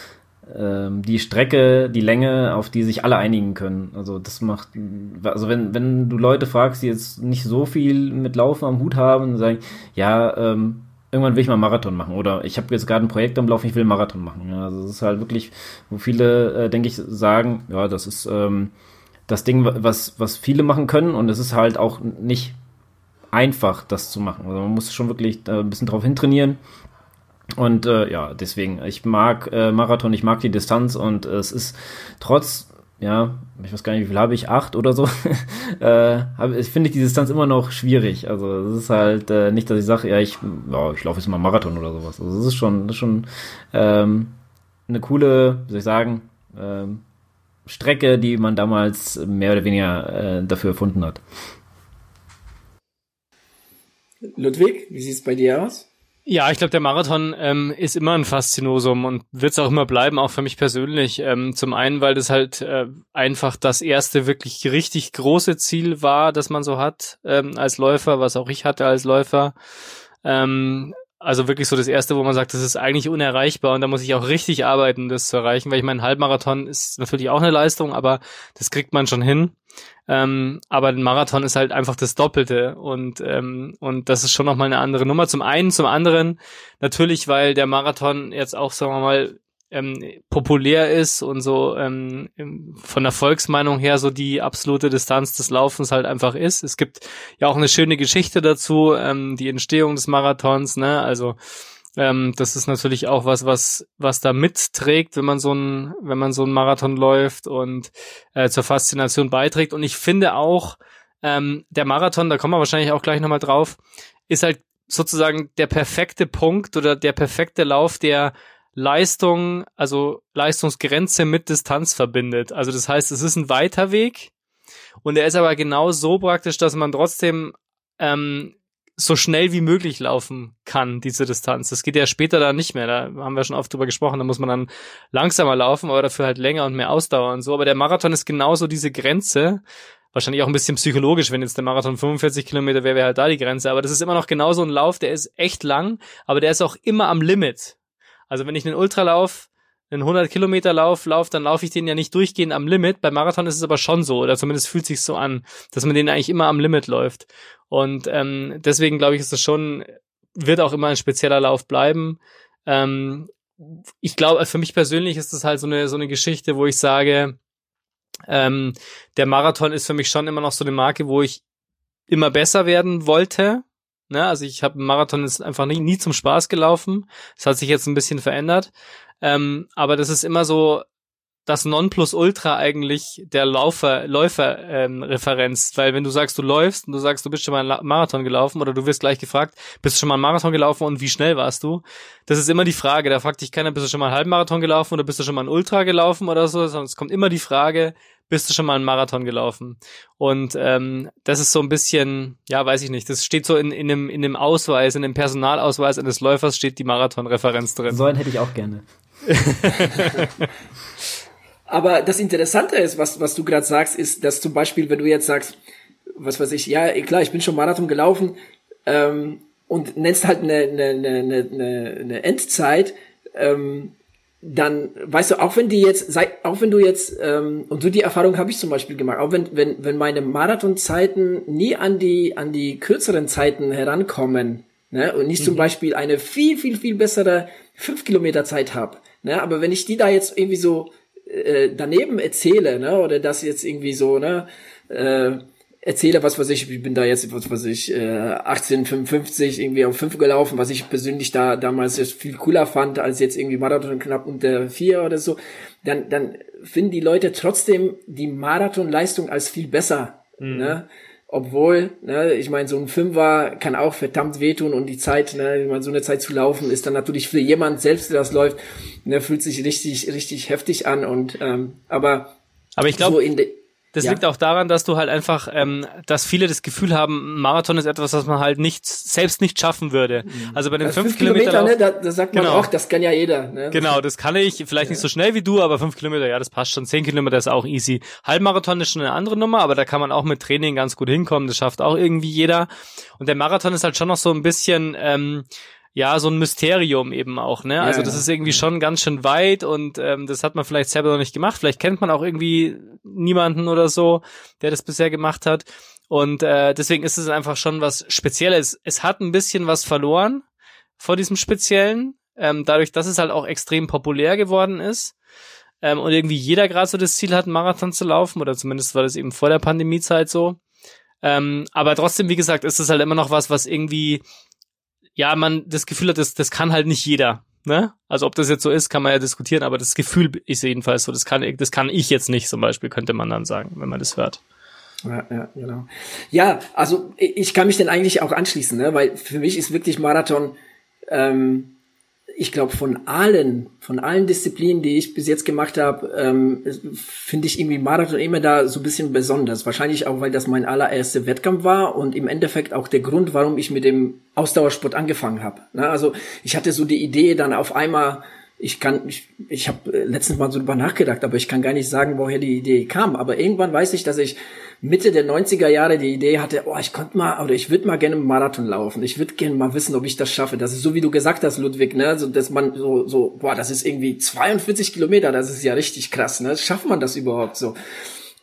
die Strecke, die Länge, auf die sich alle einigen können. Also das macht, also wenn, wenn du Leute fragst, die jetzt nicht so viel mit Laufen am Hut haben, sagen, ja, ähm, irgendwann will ich mal Marathon machen oder ich habe jetzt gerade ein Projekt am Laufen, ich will einen Marathon machen. Ja, also es ist halt wirklich, wo viele, äh, denke ich, sagen, ja, das ist ähm, das Ding, was, was viele machen können und es ist halt auch nicht einfach, das zu machen. Also man muss schon wirklich äh, ein bisschen drauf hintrainieren. Und äh, ja, deswegen, ich mag äh, Marathon, ich mag die Distanz und äh, es ist trotz, ja, ich weiß gar nicht, wie viel habe ich, acht oder so, *laughs* äh, hab, ich finde die Distanz immer noch schwierig. Also es ist halt äh, nicht, dass ich sage, ja, ich, ja, ich laufe jetzt mal Marathon oder sowas. Also es ist schon, das ist schon ähm, eine coole, wie soll ich sagen, ähm, Strecke, die man damals mehr oder weniger äh, dafür erfunden hat. Ludwig, wie sieht es bei dir aus? Ja, ich glaube, der Marathon ähm, ist immer ein Faszinosum und wird es auch immer bleiben, auch für mich persönlich. Ähm, zum einen, weil das halt äh, einfach das erste wirklich richtig große Ziel war, das man so hat ähm, als Läufer, was auch ich hatte als Läufer. Ähm, also wirklich so das erste, wo man sagt, das ist eigentlich unerreichbar und da muss ich auch richtig arbeiten, das zu erreichen, weil ich meine, Halbmarathon ist natürlich auch eine Leistung, aber das kriegt man schon hin. Ähm, aber ein Marathon ist halt einfach das Doppelte und ähm, und das ist schon nochmal eine andere Nummer. Zum einen, zum anderen natürlich, weil der Marathon jetzt auch, sagen wir mal, ähm, populär ist und so ähm, von der Volksmeinung her so die absolute Distanz des Laufens halt einfach ist. Es gibt ja auch eine schöne Geschichte dazu, ähm, die Entstehung des Marathons, ne? Also ähm, das ist natürlich auch was, was, was da mitträgt, wenn man so ein, wenn man so ein Marathon läuft und äh, zur Faszination beiträgt. Und ich finde auch, ähm, der Marathon, da kommen wir wahrscheinlich auch gleich nochmal drauf, ist halt sozusagen der perfekte Punkt oder der perfekte Lauf, der Leistung, also Leistungsgrenze mit Distanz verbindet. Also das heißt, es ist ein weiter Weg und er ist aber genau so praktisch, dass man trotzdem ähm, so schnell wie möglich laufen kann, diese Distanz. Das geht ja später dann nicht mehr. Da haben wir schon oft drüber gesprochen. Da muss man dann langsamer laufen, aber dafür halt länger und mehr Ausdauer und so. Aber der Marathon ist genauso diese Grenze. Wahrscheinlich auch ein bisschen psychologisch, wenn jetzt der Marathon 45 Kilometer wäre, wäre halt da die Grenze. Aber das ist immer noch genauso ein Lauf, der ist echt lang, aber der ist auch immer am Limit. Also wenn ich einen Ultralauf einen 100 Kilometer Lauf lauf, dann laufe ich den ja nicht durchgehend am Limit. Beim Marathon ist es aber schon so, oder zumindest fühlt sich so an, dass man den eigentlich immer am Limit läuft. Und ähm, deswegen glaube ich, ist das schon, wird auch immer ein spezieller Lauf bleiben. Ähm, ich glaube, für mich persönlich ist das halt so eine, so eine Geschichte, wo ich sage, ähm, der Marathon ist für mich schon immer noch so eine Marke, wo ich immer besser werden wollte. Ne? Also ich habe Marathon ist einfach nie, nie zum Spaß gelaufen. Das hat sich jetzt ein bisschen verändert. Ähm, aber das ist immer so, das Nonplusultra eigentlich der Laufer, Läufer-Referenz. Ähm, Weil wenn du sagst, du läufst und du sagst, du bist schon mal einen Marathon gelaufen oder du wirst gleich gefragt, bist du schon mal einen Marathon gelaufen und wie schnell warst du? Das ist immer die Frage. Da fragt dich keiner, bist du schon mal einen Halbmarathon gelaufen oder bist du schon mal einen Ultra gelaufen oder so, sondern es kommt immer die Frage, bist du schon mal einen Marathon gelaufen? Und ähm, das ist so ein bisschen, ja, weiß ich nicht, das steht so in, in, dem, in dem Ausweis, in dem Personalausweis eines Läufers steht die Marathon-Referenz drin. So einen hätte ich auch gerne. *laughs* Aber das Interessante ist, was, was du gerade sagst, ist, dass zum Beispiel, wenn du jetzt sagst, was weiß ich, ja, klar, ich bin schon Marathon gelaufen ähm, und nennst halt eine, eine, eine, eine, eine Endzeit, ähm, dann weißt du, auch wenn die jetzt, auch wenn du jetzt, ähm, und so die Erfahrung habe ich zum Beispiel gemacht, auch wenn, wenn, wenn meine Marathonzeiten nie an die, an die kürzeren Zeiten herankommen, ne, und nicht mhm. zum Beispiel eine viel, viel, viel bessere 5 Kilometer Zeit habe, ne, aber wenn ich die da jetzt irgendwie so äh, daneben erzähle, ne, oder das jetzt irgendwie so, ne, äh, erzähle, was weiß ich, ich bin da jetzt, was weiß ich, äh, 1855 irgendwie auf 5 gelaufen, was ich persönlich da damals viel cooler fand, als jetzt irgendwie Marathon knapp unter 4 oder so, dann, dann finden die Leute trotzdem die Marathonleistung als viel besser, mhm. ne? Obwohl, ne, ich meine, so ein Fünfer kann auch verdammt wehtun und die Zeit, ne, ich meine, so eine Zeit zu laufen, ist dann natürlich für jemand selbst, der das läuft, ne, fühlt sich richtig, richtig heftig an und ähm, aber aber ich glaube, so das ja. liegt auch daran, dass du halt einfach, ähm, dass viele das Gefühl haben, Marathon ist etwas, was man halt nicht selbst nicht schaffen würde. Mhm. Also bei den also fünf, fünf Kilometer, Kilometer ne, da, da sagt man genau. auch, das kann ja jeder. Ne? Genau, das kann ich. Vielleicht ja. nicht so schnell wie du, aber fünf Kilometer, ja, das passt schon. Zehn Kilometer ist auch easy. Halbmarathon ist schon eine andere Nummer, aber da kann man auch mit Training ganz gut hinkommen. Das schafft auch irgendwie jeder. Und der Marathon ist halt schon noch so ein bisschen ähm, ja, so ein Mysterium eben auch, ne? Also das ist irgendwie schon ganz schön weit und ähm, das hat man vielleicht selber noch nicht gemacht. Vielleicht kennt man auch irgendwie niemanden oder so, der das bisher gemacht hat. Und äh, deswegen ist es einfach schon was Spezielles. Es hat ein bisschen was verloren vor diesem Speziellen, ähm, dadurch, dass es halt auch extrem populär geworden ist. Ähm, und irgendwie jeder gerade so das Ziel hat, einen Marathon zu laufen, oder zumindest war das eben vor der Pandemiezeit so. Ähm, aber trotzdem, wie gesagt, ist es halt immer noch was, was irgendwie ja, man das Gefühl hat, das, das kann halt nicht jeder. Ne? Also ob das jetzt so ist, kann man ja diskutieren, aber das Gefühl ist jedenfalls so, das kann, das kann ich jetzt nicht zum Beispiel, könnte man dann sagen, wenn man das hört. Ja, ja, genau. Ja, also ich kann mich denn eigentlich auch anschließen, ne? weil für mich ist wirklich Marathon ähm, ich glaube, von allen, von allen Disziplinen, die ich bis jetzt gemacht habe, ähm, finde ich irgendwie Marathon immer da so ein bisschen besonders. Wahrscheinlich auch, weil das mein allererster Wettkampf war und im Endeffekt auch der Grund, warum ich mit dem Ausdauersport angefangen habe. Ne? Also ich hatte so die Idee, dann auf einmal ich kann, ich, ich habe letztens mal so drüber nachgedacht, aber ich kann gar nicht sagen, woher die Idee kam. Aber irgendwann weiß ich, dass ich Mitte der 90er Jahre die Idee hatte, oh, ich konnte mal, oder ich würde mal gerne einen Marathon laufen. Ich würde gerne mal wissen, ob ich das schaffe. Das ist so, wie du gesagt hast, Ludwig, ne, so, dass man so, so, boah, das ist irgendwie 42 Kilometer, das ist ja richtig krass, ne, schafft man das überhaupt so?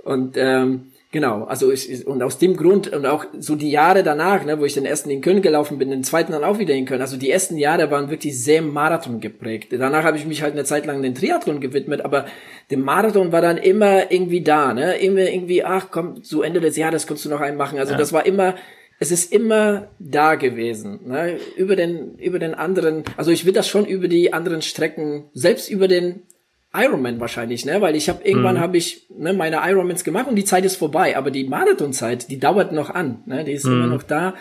Und, ähm, Genau, also ich, und aus dem Grund und auch so die Jahre danach, ne, wo ich den ersten in Köln gelaufen bin, den zweiten dann auch wieder in Köln. Also die ersten Jahre waren wirklich sehr Marathon geprägt. Danach habe ich mich halt eine Zeit lang den Triathlon gewidmet, aber der Marathon war dann immer irgendwie da, ne, immer irgendwie, ach komm, so Ende des Jahres kannst du noch einen machen. Also ja. das war immer, es ist immer da gewesen, ne, über den, über den anderen, also ich will das schon über die anderen Strecken, selbst über den Ironman wahrscheinlich, ne? Weil ich habe irgendwann mhm. habe ich ne, meine Ironmans gemacht und die Zeit ist vorbei, aber die Marathonzeit, die dauert noch an, ne? Die ist mhm. immer noch da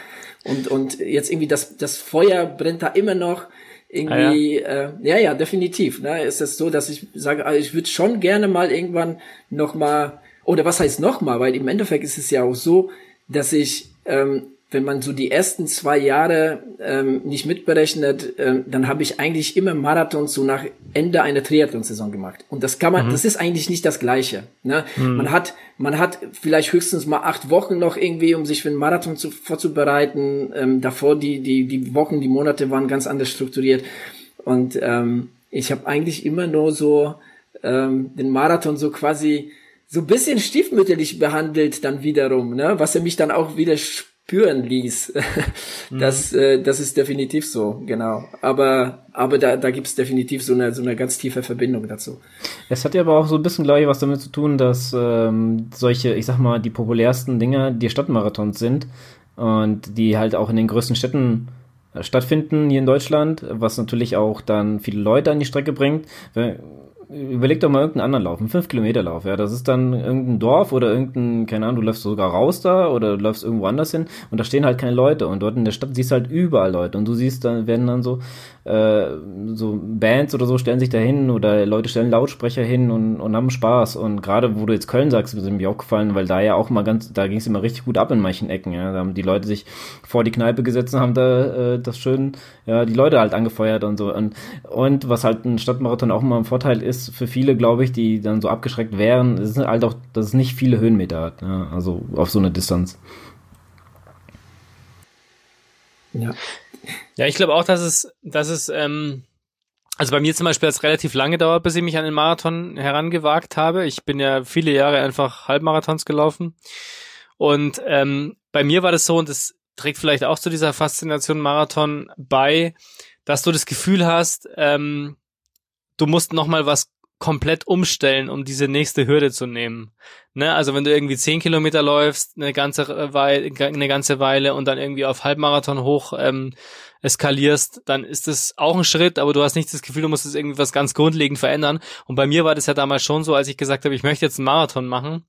und und jetzt irgendwie das das Feuer brennt da immer noch irgendwie ah, ja. Äh, ja ja definitiv, ne? Ist es so, dass ich sage, also ich würde schon gerne mal irgendwann noch mal oder was heißt noch mal, weil im Endeffekt ist es ja auch so, dass ich ähm, wenn man so die ersten zwei Jahre ähm, nicht mitberechnet, ähm, dann habe ich eigentlich immer Marathons so nach Ende einer Triathlon-Saison gemacht. Und das kann man, mhm. das ist eigentlich nicht das Gleiche. Ne? Mhm. Man hat, man hat vielleicht höchstens mal acht Wochen noch irgendwie, um sich für einen Marathon zu, vorzubereiten. Ähm, davor die, die, die Wochen, die Monate waren ganz anders strukturiert. Und ähm, ich habe eigentlich immer nur so ähm, den Marathon so quasi so bisschen stiefmütterlich behandelt dann wiederum, ne? was er mich dann auch wieder spüren ließ. das, mhm. äh, das ist definitiv so, genau. Aber, aber da, da gibt es definitiv so eine, so eine ganz tiefe Verbindung dazu. Es hat ja aber auch so ein bisschen, glaube ich, was damit zu tun, dass ähm, solche, ich sag mal, die populärsten Dinger die Stadtmarathons sind und die halt auch in den größten Städten äh, stattfinden hier in Deutschland, was natürlich auch dann viele Leute an die Strecke bringt überleg doch mal irgendeinen anderen Lauf, einen 5-Kilometer-Lauf, ja. Das ist dann irgendein Dorf oder irgendein, keine Ahnung, du läufst sogar raus da oder du läufst irgendwo anders hin und da stehen halt keine Leute und dort in der Stadt siehst du halt überall Leute und du siehst, dann werden dann so, äh, so Bands oder so stellen sich da hin oder Leute stellen Lautsprecher hin und, und haben Spaß und gerade wo du jetzt Köln sagst, ist mir auch gefallen, weil da ja auch mal ganz, da ging es immer richtig gut ab in manchen Ecken, ja. Da haben die Leute sich vor die Kneipe gesetzt und haben da äh, das schön, ja, die Leute halt angefeuert und so und, und was halt ein Stadtmarathon auch immer ein Vorteil ist, ist für viele, glaube ich, die dann so abgeschreckt wären, ist halt auch, dass es nicht viele Höhenmeter hat, ja, also auf so eine Distanz. Ja. Ja, ich glaube auch, dass es, dass es, ähm, also bei mir zum Beispiel hat es relativ lange dauert, bis ich mich an den Marathon herangewagt habe. Ich bin ja viele Jahre einfach Halbmarathons gelaufen. Und ähm, bei mir war das so, und das trägt vielleicht auch zu dieser Faszination Marathon bei, dass du das Gefühl hast, ähm, du musst noch mal was komplett umstellen, um diese nächste Hürde zu nehmen. Ne? Also wenn du irgendwie zehn Kilometer läufst, eine ganze Weile, eine ganze Weile und dann irgendwie auf Halbmarathon hoch ähm, eskalierst, dann ist das auch ein Schritt, aber du hast nicht das Gefühl, du musst es irgendwie was ganz grundlegend verändern. Und bei mir war das ja damals schon so, als ich gesagt habe, ich möchte jetzt einen Marathon machen.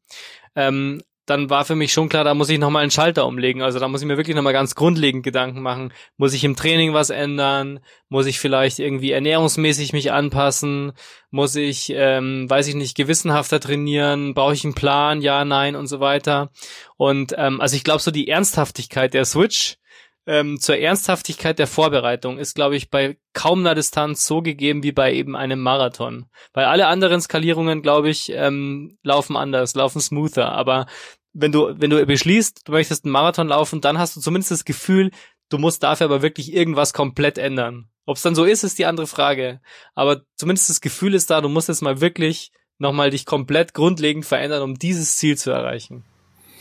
Ähm, dann war für mich schon klar, da muss ich nochmal einen Schalter umlegen. Also da muss ich mir wirklich nochmal ganz grundlegend Gedanken machen. Muss ich im Training was ändern? Muss ich vielleicht irgendwie ernährungsmäßig mich anpassen? Muss ich, ähm, weiß ich nicht, gewissenhafter trainieren? Brauche ich einen Plan? Ja, nein und so weiter. Und ähm, also ich glaube, so die Ernsthaftigkeit der Switch ähm, zur Ernsthaftigkeit der Vorbereitung ist, glaube ich, bei kaum einer Distanz so gegeben wie bei eben einem Marathon. Bei alle anderen Skalierungen, glaube ich, ähm, laufen anders, laufen smoother. Aber wenn du, wenn du beschließt, du möchtest einen Marathon laufen, dann hast du zumindest das Gefühl, Du musst dafür aber wirklich irgendwas komplett ändern. Ob es dann so ist, ist die andere Frage. Aber zumindest das Gefühl ist da, du musst jetzt mal wirklich nochmal dich komplett grundlegend verändern, um dieses Ziel zu erreichen.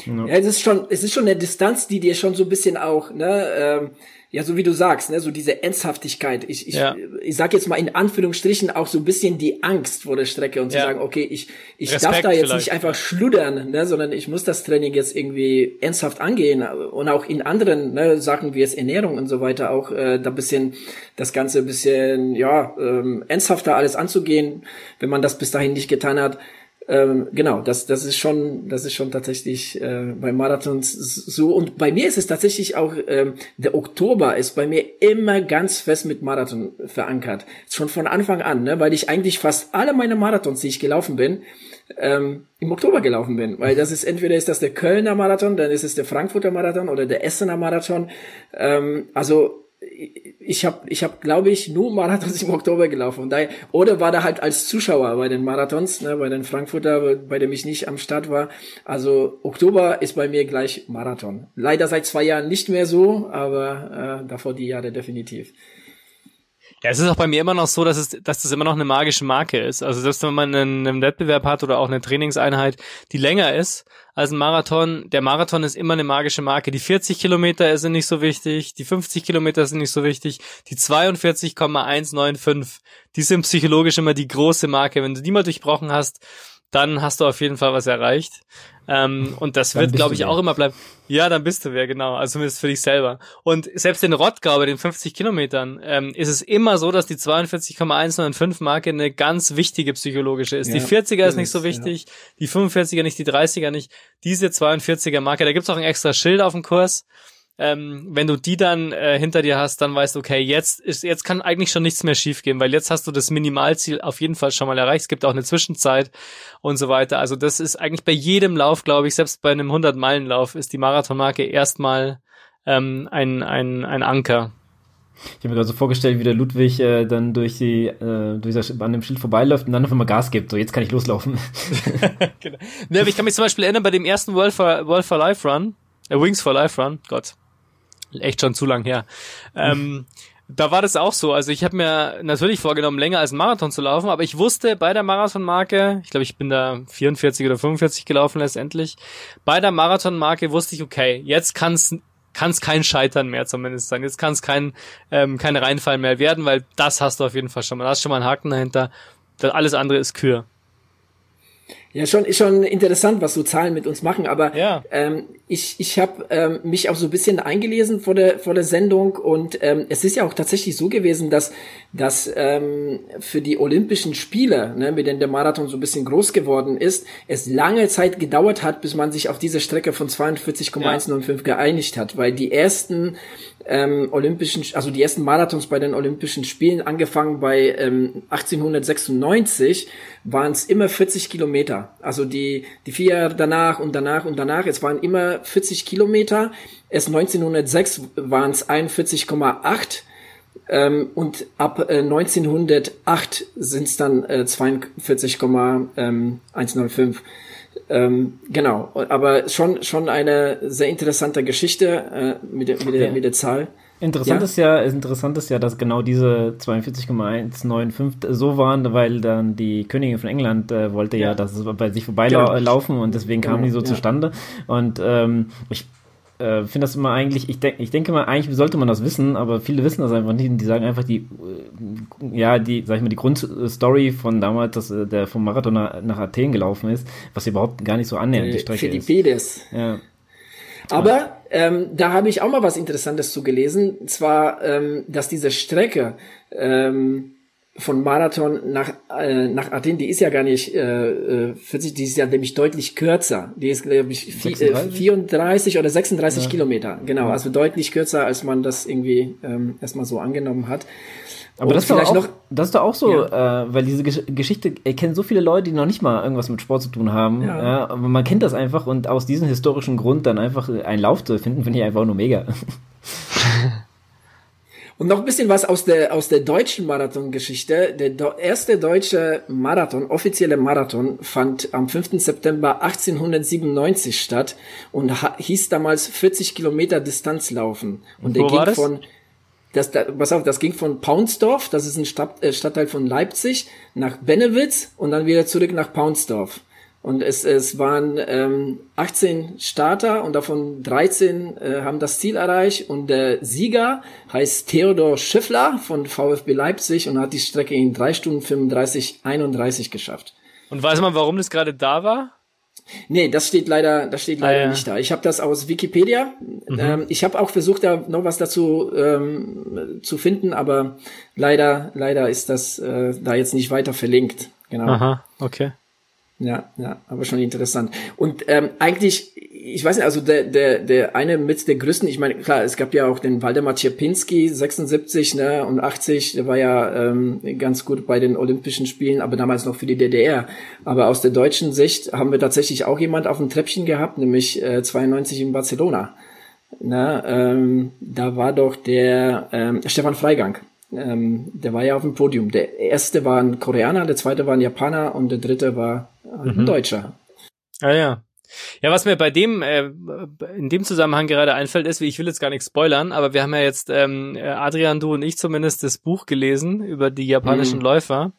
Ja, es ist schon, es ist schon eine Distanz, die dir schon so ein bisschen auch, ne, ähm, ja, so wie du sagst, ne, so diese Ernsthaftigkeit. Ich, ich, ja. ich sag jetzt mal in Anführungsstrichen auch so ein bisschen die Angst vor der Strecke und zu ja. sagen, okay, ich, ich darf da jetzt vielleicht. nicht einfach schludern, ne, sondern ich muss das Training jetzt irgendwie ernsthaft angehen und auch in anderen ne, Sachen wie jetzt Ernährung und so weiter auch äh, da bisschen das Ganze bisschen, ja, ähm, ernsthafter alles anzugehen, wenn man das bis dahin nicht getan hat. Ähm, genau, das, das ist schon, das ist schon tatsächlich äh, bei Marathons so. Und bei mir ist es tatsächlich auch, ähm, der Oktober ist bei mir immer ganz fest mit Marathon verankert. Schon von Anfang an, ne? weil ich eigentlich fast alle meine Marathons, die ich gelaufen bin, ähm, im Oktober gelaufen bin. Weil das ist entweder ist das der Kölner Marathon, dann ist es der Frankfurter Marathon oder der Essener Marathon. Ähm, also ich habe, ich hab, glaube ich, nur Marathons *laughs* im Oktober gelaufen. Daher, oder war da halt als Zuschauer bei den Marathons, ne, bei den Frankfurter, bei dem ich nicht am Start war. Also Oktober ist bei mir gleich Marathon. Leider seit zwei Jahren nicht mehr so, aber äh, davor die Jahre definitiv. Ja, es ist auch bei mir immer noch so, dass es, dass das immer noch eine magische Marke ist. Also selbst wenn man einen, einen Wettbewerb hat oder auch eine Trainingseinheit, die länger ist als ein Marathon, der Marathon ist immer eine magische Marke. Die 40 Kilometer sind nicht so wichtig, die 50 Kilometer sind nicht so wichtig, die 42,195, die sind psychologisch immer die große Marke. Wenn du die mal durchbrochen hast, dann hast du auf jeden Fall was erreicht. Ähm, und das dann wird, glaube ich, wer. auch immer bleiben. Ja, dann bist du wer, genau. Also zumindest für dich selber. Und selbst in Rottgau bei den 50 Kilometern ähm, ist es immer so, dass die 42,195 Marke eine ganz wichtige psychologische ist. Ja, die 40er ist nicht so wichtig, ja. die 45er nicht, die 30er nicht. Diese 42er Marke, da gibt's auch ein extra Schild auf dem Kurs ähm, wenn du die dann äh, hinter dir hast, dann weißt du, okay, jetzt ist, jetzt kann eigentlich schon nichts mehr schiefgehen, weil jetzt hast du das Minimalziel auf jeden Fall schon mal erreicht. Es gibt auch eine Zwischenzeit und so weiter. Also das ist eigentlich bei jedem Lauf, glaube ich, selbst bei einem 100-Meilen-Lauf ist die Marathonmarke erstmal ähm, ein, ein, ein Anker. Ich habe mir gerade so vorgestellt, wie der Ludwig äh, dann durch die äh, durch das, an dem Schild vorbeiläuft und dann auf einmal Gas gibt. So, jetzt kann ich loslaufen. *laughs* *laughs* genau. Ne, aber ich kann mich zum Beispiel erinnern, bei dem ersten World for, World for Life Run, äh, Wings for Life Run, Gott, echt schon zu lang her. Ähm, da war das auch so. Also ich habe mir natürlich vorgenommen, länger als ein Marathon zu laufen, aber ich wusste bei der Marathonmarke, ich glaube, ich bin da 44 oder 45 gelaufen letztendlich, bei der Marathonmarke wusste ich, okay, jetzt kann es kein Scheitern mehr zumindest sein. Jetzt kann es kein, ähm, kein Reinfall mehr werden, weil das hast du auf jeden Fall schon mal. Da hast schon mal einen Haken dahinter. Alles andere ist Kür. Ja, schon ist schon interessant, was so Zahlen mit uns machen, aber ja. ähm, ich, ich habe ähm, mich auch so ein bisschen eingelesen vor der vor der Sendung und ähm, es ist ja auch tatsächlich so gewesen, dass dass ähm, für die Olympischen Spiele, ne, mit denen der Marathon so ein bisschen groß geworden ist, es lange Zeit gedauert hat, bis man sich auf diese Strecke von 42,195 ja. geeinigt hat, weil die ersten ähm, Olympischen, also die ersten Marathons bei den Olympischen Spielen, angefangen bei ähm, 1896, waren es immer 40 Kilometer. Also die, die vier Jahre danach und danach und danach, es waren immer 40 Kilometer. Erst 1906 waren es 41,8 ähm, und ab äh, 1908 sind es dann äh, 42,105. Ähm, genau, aber schon schon eine sehr interessante Geschichte äh, mit, der, mit, der, mit der Zahl. Interessant ja. ist ja, interessant ist ja, dass genau diese 42,195 so waren, weil dann die Königin von England äh, wollte ja, ja dass es bei sich vorbeilaufen genau. und deswegen genau. kamen die so ja. zustande. Und ähm, ich äh, finde das immer eigentlich, ich, denk, ich denke mal, eigentlich sollte man das wissen, aber viele wissen das einfach nicht und die sagen einfach die, äh, ja, die, sag ich mal, die Grundstory von damals, dass äh, der vom Marathon nach, nach, Athen gelaufen ist, was überhaupt gar nicht so annähernd die Strecke Philippides. ist. Ja. Aber ähm, da habe ich auch mal was Interessantes zu gelesen, zwar, ähm, dass diese Strecke ähm, von Marathon nach, äh, nach Athen, die ist ja gar nicht äh, 40, äh, die ist ja nämlich deutlich kürzer. Die ist, glaube ich, 36? 34 oder 36 ja. Kilometer. Genau, also deutlich kürzer, als man das irgendwie ähm, erstmal so angenommen hat. Aber das ist, doch auch, noch, das ist doch auch so, ja. äh, weil diese Gesch Geschichte erkennen so viele Leute, die noch nicht mal irgendwas mit Sport zu tun haben. Ja. ja. aber man kennt das einfach und aus diesem historischen Grund dann einfach einen Lauf zu finden, finde ich einfach nur mega. *laughs* Und noch ein bisschen was aus der, aus der deutschen Marathongeschichte. Der do erste deutsche Marathon, offizielle Marathon, fand am 5. September 1897 statt und hieß damals 40 Kilometer Distanz laufen. Und Wo der ging von, das, da, pass auf, das ging von Paunsdorf, das ist ein Stadt, äh, Stadtteil von Leipzig, nach Bennewitz und dann wieder zurück nach Paunsdorf. Und es, es waren ähm, 18 Starter und davon 13 äh, haben das Ziel erreicht. Und der Sieger heißt Theodor Schiffler von VfB Leipzig und hat die Strecke in 3 Stunden 35, 31 geschafft. Und weiß man, warum das gerade da war? Nee, das steht leider, das steht leider ah, ja. nicht da. Ich habe das aus Wikipedia. Mhm. Ähm, ich habe auch versucht, da noch was dazu ähm, zu finden, aber leider, leider ist das äh, da jetzt nicht weiter verlinkt. Genau. Aha, okay. Ja, ja, aber schon interessant. Und ähm, eigentlich, ich weiß nicht, also der, der, der eine mit der größten, ich meine, klar, es gab ja auch den Waldemar Czerpinski, 76 ne, und 80, der war ja ähm, ganz gut bei den Olympischen Spielen, aber damals noch für die DDR. Aber aus der deutschen Sicht haben wir tatsächlich auch jemand auf dem Treppchen gehabt, nämlich äh, 92 in Barcelona. Na, ähm, da war doch der ähm, Stefan Freigang. Ähm, der war ja auf dem Podium. Der erste war ein Koreaner, der zweite war ein Japaner und der dritte war ein mhm. Deutscher. Ah ja. Ja, was mir bei dem äh, in dem Zusammenhang gerade einfällt, ist, wie ich will jetzt gar nicht spoilern, aber wir haben ja jetzt ähm, Adrian, du und ich zumindest das Buch gelesen über die japanischen mhm. Läufer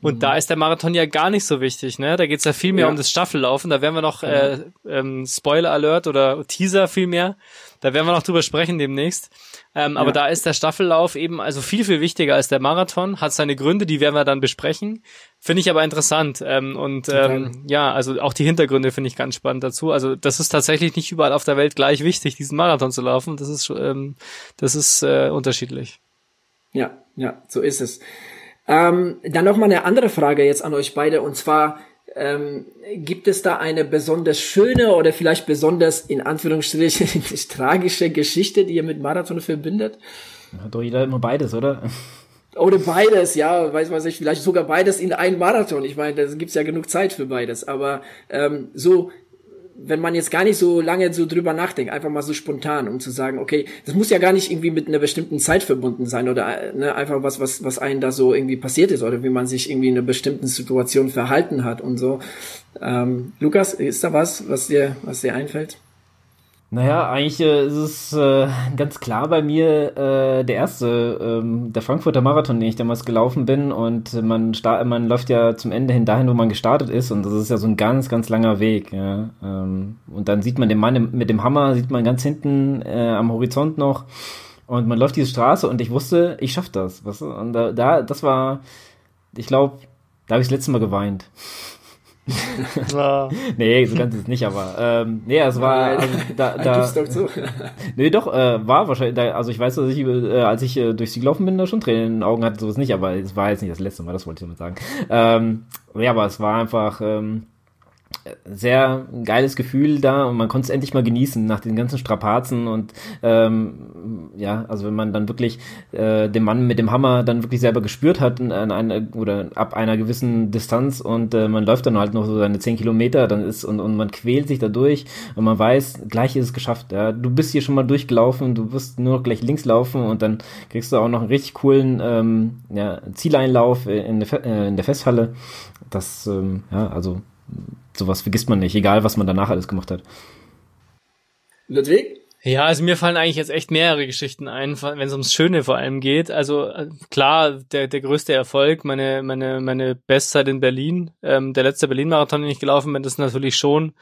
und mhm. da ist der Marathon ja gar nicht so wichtig, ne? Da geht's ja viel mehr ja. um das Staffellaufen. Da werden wir noch äh, ähm, Spoiler Alert oder Teaser viel mehr. Da werden wir noch drüber sprechen demnächst. Ähm, ja. Aber da ist der Staffellauf eben also viel, viel wichtiger als der Marathon, hat seine Gründe, die werden wir dann besprechen. Finde ich aber interessant. Ähm, und ähm, ja, also auch die Hintergründe finde ich ganz spannend dazu. Also das ist tatsächlich nicht überall auf der Welt gleich wichtig, diesen Marathon zu laufen. Das ist, ähm, das ist äh, unterschiedlich. Ja, ja, so ist es. Ähm, dann noch mal eine andere Frage jetzt an euch beide und zwar ähm, gibt es da eine besonders schöne oder vielleicht besonders in Anführungsstrichen *laughs* tragische Geschichte, die ihr mit Marathon verbindet? Hat doch jeder immer beides, oder? Oder beides, ja, weiß man sich, vielleicht sogar beides in einen Marathon. Ich meine, da gibt's ja genug Zeit für beides. Aber ähm, so wenn man jetzt gar nicht so lange so drüber nachdenkt, einfach mal so spontan, um zu sagen, okay, das muss ja gar nicht irgendwie mit einer bestimmten Zeit verbunden sein oder ne, einfach was, was, was einen da so irgendwie passiert ist oder wie man sich irgendwie in einer bestimmten Situation verhalten hat und so. Ähm, Lukas, ist da was, was dir, was dir einfällt? Naja, eigentlich äh, ist es äh, ganz klar bei mir äh, der erste, ähm, der Frankfurter Marathon, den ich damals gelaufen bin. Und man, man läuft ja zum Ende hin dahin, wo man gestartet ist. Und das ist ja so ein ganz, ganz langer Weg. Ja. Ähm, und dann sieht man den Mann mit dem Hammer, sieht man ganz hinten äh, am Horizont noch. Und man läuft diese Straße und ich wusste, ich schaff das. Weißt du? Und da, da das war, ich glaube, da habe ich das letzte Mal geweint. *laughs* nee, so ganz ist es nicht, aber ähm, nee, es war also, da, da doch zu. *laughs* nee, doch äh, war wahrscheinlich, da, also ich weiß, dass ich äh, als ich äh, durch sie gelaufen bin, da schon Tränen in den Augen hatte, sowas nicht, aber es war jetzt nicht das letzte Mal, das wollte ich damit sagen. Ähm, ja, aber es war einfach ähm, sehr geiles Gefühl da und man konnte es endlich mal genießen nach den ganzen Strapazen und ähm, ja, also wenn man dann wirklich äh, den Mann mit dem Hammer dann wirklich selber gespürt hat an einer oder ab einer gewissen Distanz und äh, man läuft dann halt noch so seine zehn Kilometer, dann ist und, und man quält sich da durch und man weiß, gleich ist es geschafft. Ja. Du bist hier schon mal durchgelaufen, du wirst nur noch gleich links laufen und dann kriegst du auch noch einen richtig coolen ähm, ja, Zieleinlauf in der, äh, in der Festhalle. Das, ähm, ja, also sowas vergisst man nicht, egal was man danach alles gemacht hat. Ludwig? Ja, also mir fallen eigentlich jetzt echt mehrere Geschichten ein, wenn es ums Schöne vor allem geht. Also äh, klar, der, der größte Erfolg, meine, meine, meine Bestzeit in Berlin, ähm, der letzte Berlin-Marathon, den ich gelaufen bin, das ist natürlich schon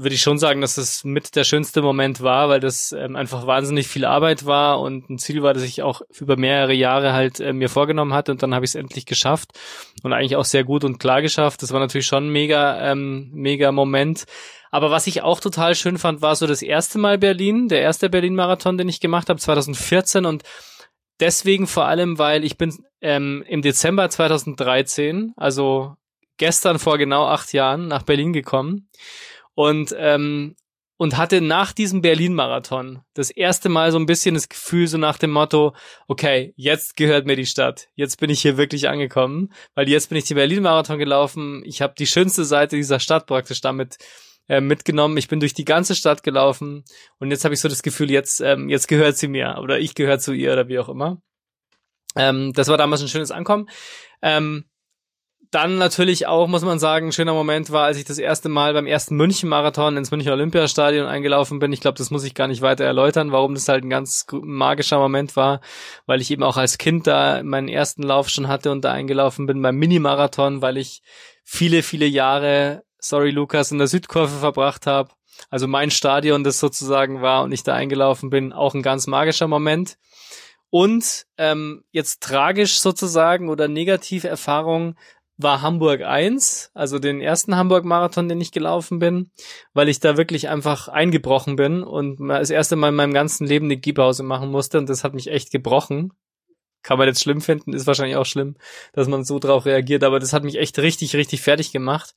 würde ich schon sagen, dass das mit der schönste Moment war, weil das ähm, einfach wahnsinnig viel Arbeit war und ein Ziel war, das ich auch über mehrere Jahre halt äh, mir vorgenommen hatte und dann habe ich es endlich geschafft und eigentlich auch sehr gut und klar geschafft. Das war natürlich schon ein mega, ähm, mega Moment. Aber was ich auch total schön fand, war so das erste Mal Berlin, der erste Berlin-Marathon, den ich gemacht habe, 2014 und deswegen vor allem, weil ich bin ähm, im Dezember 2013, also gestern vor genau acht Jahren, nach Berlin gekommen und ähm, und hatte nach diesem Berlin-Marathon das erste Mal so ein bisschen das Gefühl, so nach dem Motto, okay, jetzt gehört mir die Stadt. Jetzt bin ich hier wirklich angekommen, weil jetzt bin ich den Berlin-Marathon gelaufen. Ich habe die schönste Seite dieser Stadt praktisch damit äh, mitgenommen. Ich bin durch die ganze Stadt gelaufen und jetzt habe ich so das Gefühl, jetzt, ähm, jetzt gehört sie mir oder ich gehöre zu ihr oder wie auch immer. Ähm, das war damals ein schönes Ankommen. Ähm, dann natürlich auch, muss man sagen, ein schöner Moment war, als ich das erste Mal beim ersten München-Marathon ins München Olympiastadion eingelaufen bin. Ich glaube, das muss ich gar nicht weiter erläutern, warum das halt ein ganz magischer Moment war, weil ich eben auch als Kind da meinen ersten Lauf schon hatte und da eingelaufen bin beim Mini-Marathon, weil ich viele, viele Jahre, sorry Lukas, in der Südkurve verbracht habe. Also mein Stadion, das sozusagen war und ich da eingelaufen bin, auch ein ganz magischer Moment. Und ähm, jetzt tragisch sozusagen oder negative Erfahrung war Hamburg 1, also den ersten Hamburg-Marathon, den ich gelaufen bin, weil ich da wirklich einfach eingebrochen bin und das erste Mal in meinem ganzen Leben eine Gehpause machen musste und das hat mich echt gebrochen. Kann man jetzt schlimm finden, ist wahrscheinlich auch schlimm, dass man so drauf reagiert, aber das hat mich echt richtig, richtig fertig gemacht.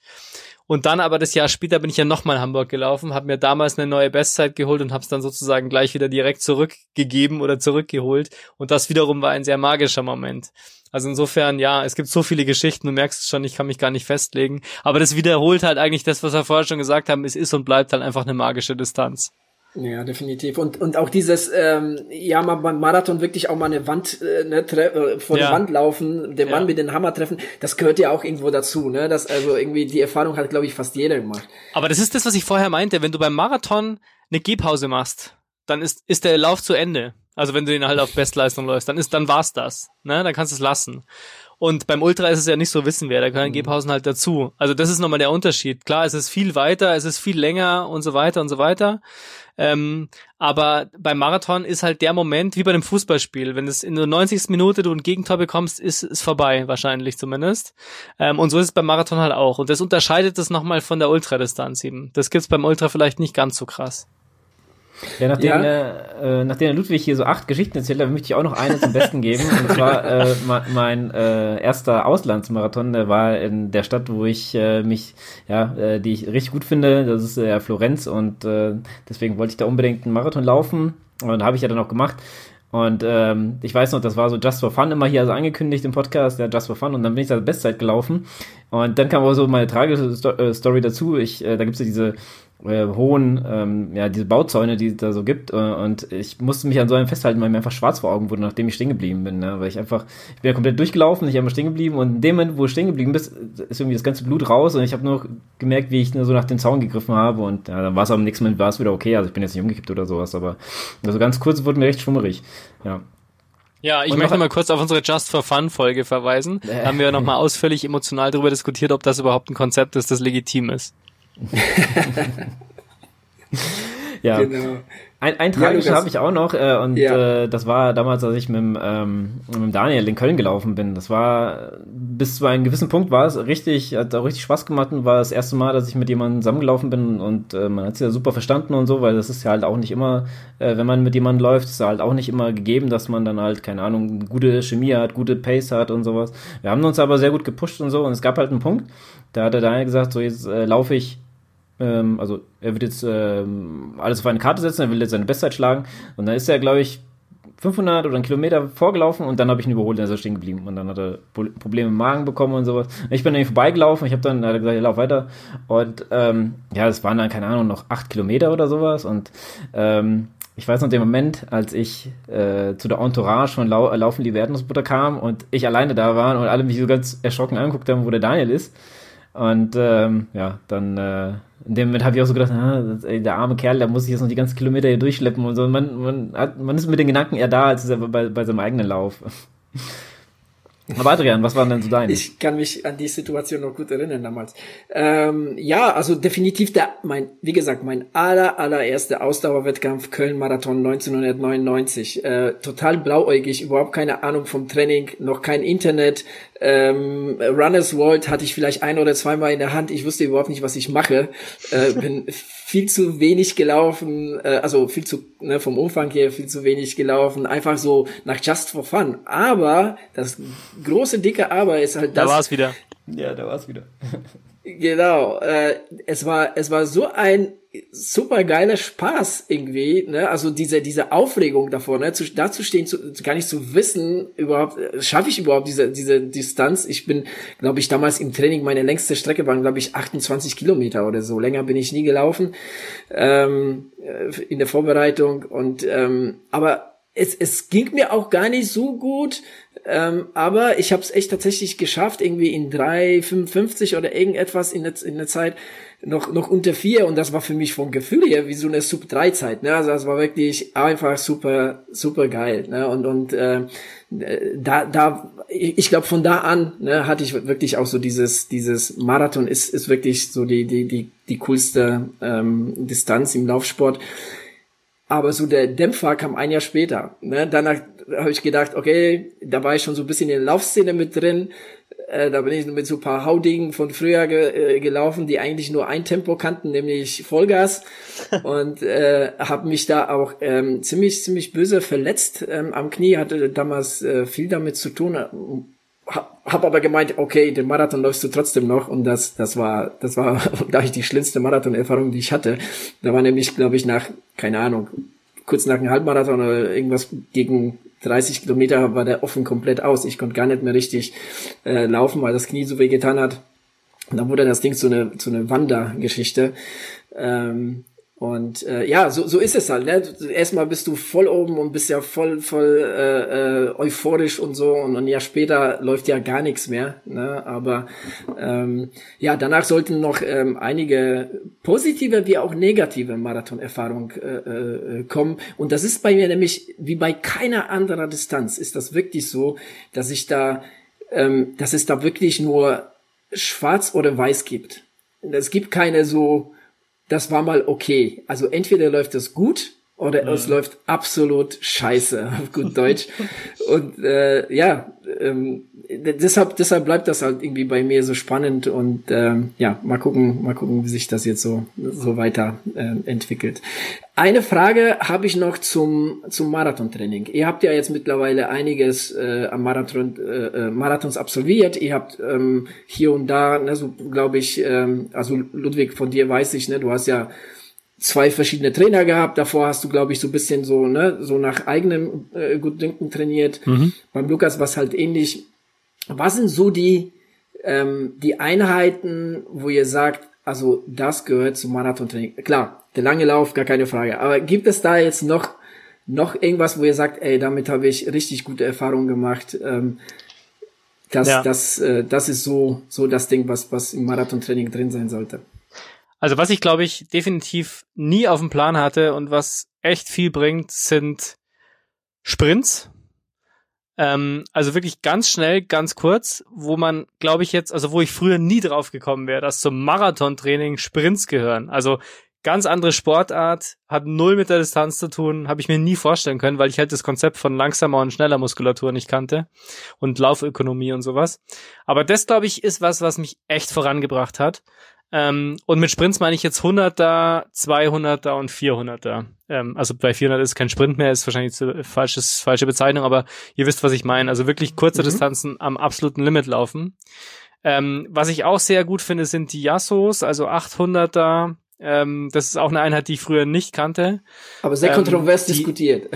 Und dann aber das Jahr später bin ich ja nochmal in Hamburg gelaufen, habe mir damals eine neue Bestzeit geholt und habe es dann sozusagen gleich wieder direkt zurückgegeben oder zurückgeholt. Und das wiederum war ein sehr magischer Moment. Also insofern, ja, es gibt so viele Geschichten, du merkst es schon, ich kann mich gar nicht festlegen. Aber das wiederholt halt eigentlich das, was wir vorher schon gesagt haben, es ist und bleibt halt einfach eine magische Distanz. Ja, definitiv. Und, und auch dieses, ähm, ja, mal beim Marathon wirklich auch mal eine Wand, äh, ne, tre äh, vor ja. der Wand laufen, den ja. Mann mit dem Hammer treffen, das gehört ja auch irgendwo dazu, ne? Das, also irgendwie, die Erfahrung hat, glaube ich, fast jeder gemacht. Aber das ist das, was ich vorher meinte, wenn du beim Marathon eine Gehpause machst, dann ist, ist der Lauf zu Ende. Also wenn du den halt auf Bestleistung läufst, dann ist, dann war's das. Ne? Dann kannst du es lassen. Und beim Ultra ist es ja nicht so wissen wer, da gehören mhm. Gehpausen halt dazu. Also das ist nochmal der Unterschied. Klar, es ist viel weiter, es ist viel länger und so weiter und so weiter. Ähm, aber beim Marathon ist halt der Moment, wie bei einem Fußballspiel, wenn es in der 90. Minute du ein Gegentor bekommst, ist es vorbei, wahrscheinlich zumindest. Ähm, und so ist es beim Marathon halt auch. Und das unterscheidet es nochmal von der Ultradistanz eben. Das gibt's beim Ultra vielleicht nicht ganz so krass. Ja, nachdem, ja. Äh, nachdem der Ludwig hier so acht Geschichten erzählt hat, möchte ich auch noch eine zum Besten geben. Und zwar äh, *laughs* mein äh, erster Auslandsmarathon, der war in der Stadt, wo ich äh, mich, ja, äh, die ich richtig gut finde. Das ist äh, Florenz und äh, deswegen wollte ich da unbedingt einen Marathon laufen. Und habe ich ja dann auch gemacht. Und ähm, ich weiß noch, das war so Just for Fun immer hier also angekündigt im Podcast, ja, Just for Fun. Und dann bin ich da Bestzeit gelaufen. Und dann kam auch so meine tragische äh, Story dazu. Ich, äh, da gibt's ja diese äh, hohen, ähm, ja, diese Bauzäune, die es da so gibt. Äh, und ich musste mich an so einem festhalten, weil mir einfach schwarz vor Augen wurde, nachdem ich stehen geblieben bin. Ne? Weil ich einfach, ich bin ja komplett durchgelaufen, ich bin einfach stehen geblieben und in dem Moment, wo ich stehen geblieben bin, ist irgendwie das ganze Blut raus und ich habe nur gemerkt, wie ich nur so nach dem Zaun gegriffen habe und ja, dann war es am nächsten Moment war es wieder okay. Also ich bin jetzt nicht umgekippt oder sowas, aber also ganz kurz wurde mir recht schwummerig. Ja. Ja, ich und möchte mal kurz auf unsere Just for Fun Folge verweisen. Da haben wir nochmal ausführlich emotional darüber diskutiert, ob das überhaupt ein Konzept ist, das legitim ist. Ja. Genau. Ein, ein tragisches ja, habe ich auch noch äh, und ja. äh, das war damals, als ich mit, ähm, mit Daniel in Köln gelaufen bin. Das war bis zu einem gewissen Punkt war es richtig, hat auch richtig Spaß gemacht und war das erste Mal, dass ich mit jemandem zusammengelaufen bin und äh, man hat sich ja super verstanden und so, weil das ist ja halt auch nicht immer, äh, wenn man mit jemandem läuft, ist ja halt auch nicht immer gegeben, dass man dann halt, keine Ahnung, gute Chemie hat, gute Pace hat und sowas. Wir haben uns aber sehr gut gepusht und so und es gab halt einen Punkt, da hat der Daniel gesagt, so jetzt äh, laufe ich ähm, also er wird jetzt ähm, alles auf eine Karte setzen, er will jetzt seine Bestzeit schlagen. Und dann ist er, glaube ich, 500 oder einen Kilometer vorgelaufen und dann habe ich ihn überholt, dann ist er stehen geblieben. Und dann hat er Probleme im Magen bekommen und sowas. Ich bin dann vorbeigelaufen, ich habe dann hat er gesagt, ja, lauf weiter. Und ähm, ja, es waren dann, keine Ahnung, noch acht Kilometer oder sowas. Und ähm, ich weiß noch den Moment, als ich äh, zu der Entourage von Lau Laufen die Erdnussbutter kam und ich alleine da war und alle mich so ganz erschrocken angeguckt haben, wo der Daniel ist. Und ähm, ja, dann äh, in dem Moment habe ich auch so gedacht, ah, ey, der arme Kerl, der muss sich jetzt noch die ganzen Kilometer hier durchschleppen und so. Man, man, hat, man ist mit den Gedanken eher da, als ist er bei, bei seinem eigenen Lauf. Aber Adrian, was waren denn so deine? Ich kann mich an die Situation noch gut erinnern damals. Ähm, ja, also definitiv der, mein, wie gesagt, mein aller, allererster Ausdauerwettkampf Köln-Marathon 1999. Äh, total blauäugig, überhaupt keine Ahnung vom Training, noch kein Internet. Ähm, Runners World hatte ich vielleicht ein oder zweimal in der Hand. Ich wusste überhaupt nicht, was ich mache. Äh, bin viel zu wenig gelaufen, äh, also viel zu, ne, vom Umfang her viel zu wenig gelaufen, einfach so nach Just for Fun. Aber das große, dicke Aber ist halt das. Da war es wieder. Ja, da war es wieder. *laughs* Genau, äh, es war es war so ein super geiler Spaß irgendwie, ne? Also diese diese Aufregung davor, ne? Zu, da zu stehen, zu, gar nicht zu wissen, überhaupt äh, schaffe ich überhaupt diese diese Distanz. Ich bin, glaube ich, damals im Training meine längste Strecke waren, glaube ich, 28 Kilometer oder so. Länger bin ich nie gelaufen ähm, äh, in der Vorbereitung und ähm, aber es, es ging mir auch gar nicht so gut, ähm, aber ich habe es echt tatsächlich geschafft, irgendwie in 3,55 oder irgendetwas in der, in der Zeit noch, noch unter vier und das war für mich vom Gefühl her wie so eine Sub-3-Zeit. Ne? Also das war wirklich einfach super, super geil. Ne? Und, und äh, da, da, ich glaube von da an ne, hatte ich wirklich auch so dieses, dieses Marathon ist, ist wirklich so die, die, die, die coolste ähm, Distanz im Laufsport. Aber so der Dämpfer kam ein Jahr später. Ne? Danach habe ich gedacht, okay, da war ich schon so ein bisschen in der Laufszene mit drin. Äh, da bin ich mit so ein paar Haudingen von früher ge äh, gelaufen, die eigentlich nur ein Tempo kannten, nämlich Vollgas. *laughs* und äh, habe mich da auch ähm, ziemlich, ziemlich böse verletzt ähm, am Knie, hatte damals äh, viel damit zu tun. Hab aber gemeint, okay, den Marathon läufst du trotzdem noch und das, das war, das war *laughs* da ich die schlimmste Marathon-Erfahrung, die ich hatte. Da war nämlich, glaube ich, nach, keine Ahnung, kurz nach einem Halbmarathon oder irgendwas gegen 30 Kilometer war der offen komplett aus. Ich konnte gar nicht mehr richtig äh, laufen, weil das Knie so weh getan hat. Und dann wurde das Ding zu eine, zu eine Wandergeschichte. Ähm, und äh, ja, so, so ist es halt. Ne? Erstmal bist du voll oben und bist ja voll, voll äh, äh, euphorisch und so. Und ein Jahr später läuft ja gar nichts mehr. Ne? Aber ähm, ja, danach sollten noch ähm, einige positive wie auch negative Marathonerfahrung äh, äh, kommen. Und das ist bei mir nämlich wie bei keiner anderer Distanz ist das wirklich so, dass ich da, ähm, dass es da wirklich nur Schwarz oder Weiß gibt. Es gibt keine so das war mal okay. Also entweder läuft das gut oder es läuft absolut scheiße, auf gut Deutsch. *laughs* und äh, ja, ähm, deshalb, deshalb bleibt das halt irgendwie bei mir so spannend und ähm, ja, mal gucken, mal gucken, wie sich das jetzt so, so weiter äh, entwickelt. Eine Frage habe ich noch zum, zum Marathontraining. Ihr habt ja jetzt mittlerweile einiges äh, am Marathon, äh, äh Marathons absolviert. Ihr habt ähm, hier und da, ne, so glaube ich, ähm, also Ludwig, von dir weiß ich, ne, du hast ja zwei verschiedene Trainer gehabt. Davor hast du, glaube ich, so bisschen so, ne, so nach eigenem äh, Gutdünken trainiert. Mhm. Beim Lukas war es halt ähnlich. Was sind so die, ähm, die Einheiten, wo ihr sagt, also das gehört zum Marathontraining? Klar, der lange Lauf, gar keine Frage. Aber gibt es da jetzt noch, noch irgendwas, wo ihr sagt, ey, damit habe ich richtig gute Erfahrungen gemacht? Ähm, das, ja. das, äh, das ist so, so das Ding, was, was im Marathontraining drin sein sollte. Also was ich glaube ich definitiv nie auf dem Plan hatte und was echt viel bringt, sind Sprints. Ähm, also wirklich ganz schnell, ganz kurz, wo man, glaube ich jetzt, also wo ich früher nie drauf gekommen wäre, dass zum Marathontraining Sprints gehören. Also ganz andere Sportart, hat null mit der Distanz zu tun, habe ich mir nie vorstellen können, weil ich halt das Konzept von langsamer und schneller Muskulatur nicht kannte und Laufökonomie und sowas. Aber das, glaube ich, ist was, was mich echt vorangebracht hat. Ähm, und mit Sprints meine ich jetzt 100er, 200er und 400er. Ähm, also bei 400 ist kein Sprint mehr, ist wahrscheinlich eine falsches, falsche Bezeichnung, aber ihr wisst, was ich meine. Also wirklich kurze mhm. Distanzen am absoluten Limit laufen. Ähm, was ich auch sehr gut finde, sind die Yassos, also 800er. Ähm, das ist auch eine Einheit, die ich früher nicht kannte. Aber sehr kontrovers ähm, diskutiert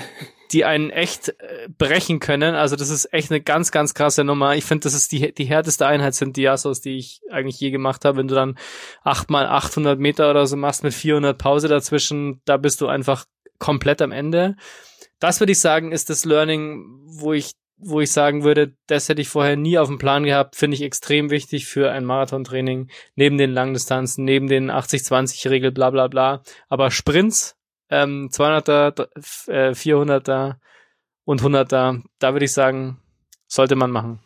die einen echt äh, brechen können. Also das ist echt eine ganz, ganz krasse Nummer. Ich finde, das ist die, die härteste Einheit sind die Assos, die ich eigentlich je gemacht habe. Wenn du dann acht mal 800 Meter oder so machst mit 400 Pause dazwischen, da bist du einfach komplett am Ende. Das würde ich sagen, ist das Learning, wo ich wo ich sagen würde, das hätte ich vorher nie auf dem Plan gehabt, finde ich extrem wichtig für ein Marathontraining, neben den Langdistanzen, neben den 80-20-Regel, bla bla bla. Aber Sprints ähm, 200er, äh, 400er und 100er, da würde ich sagen, sollte man machen.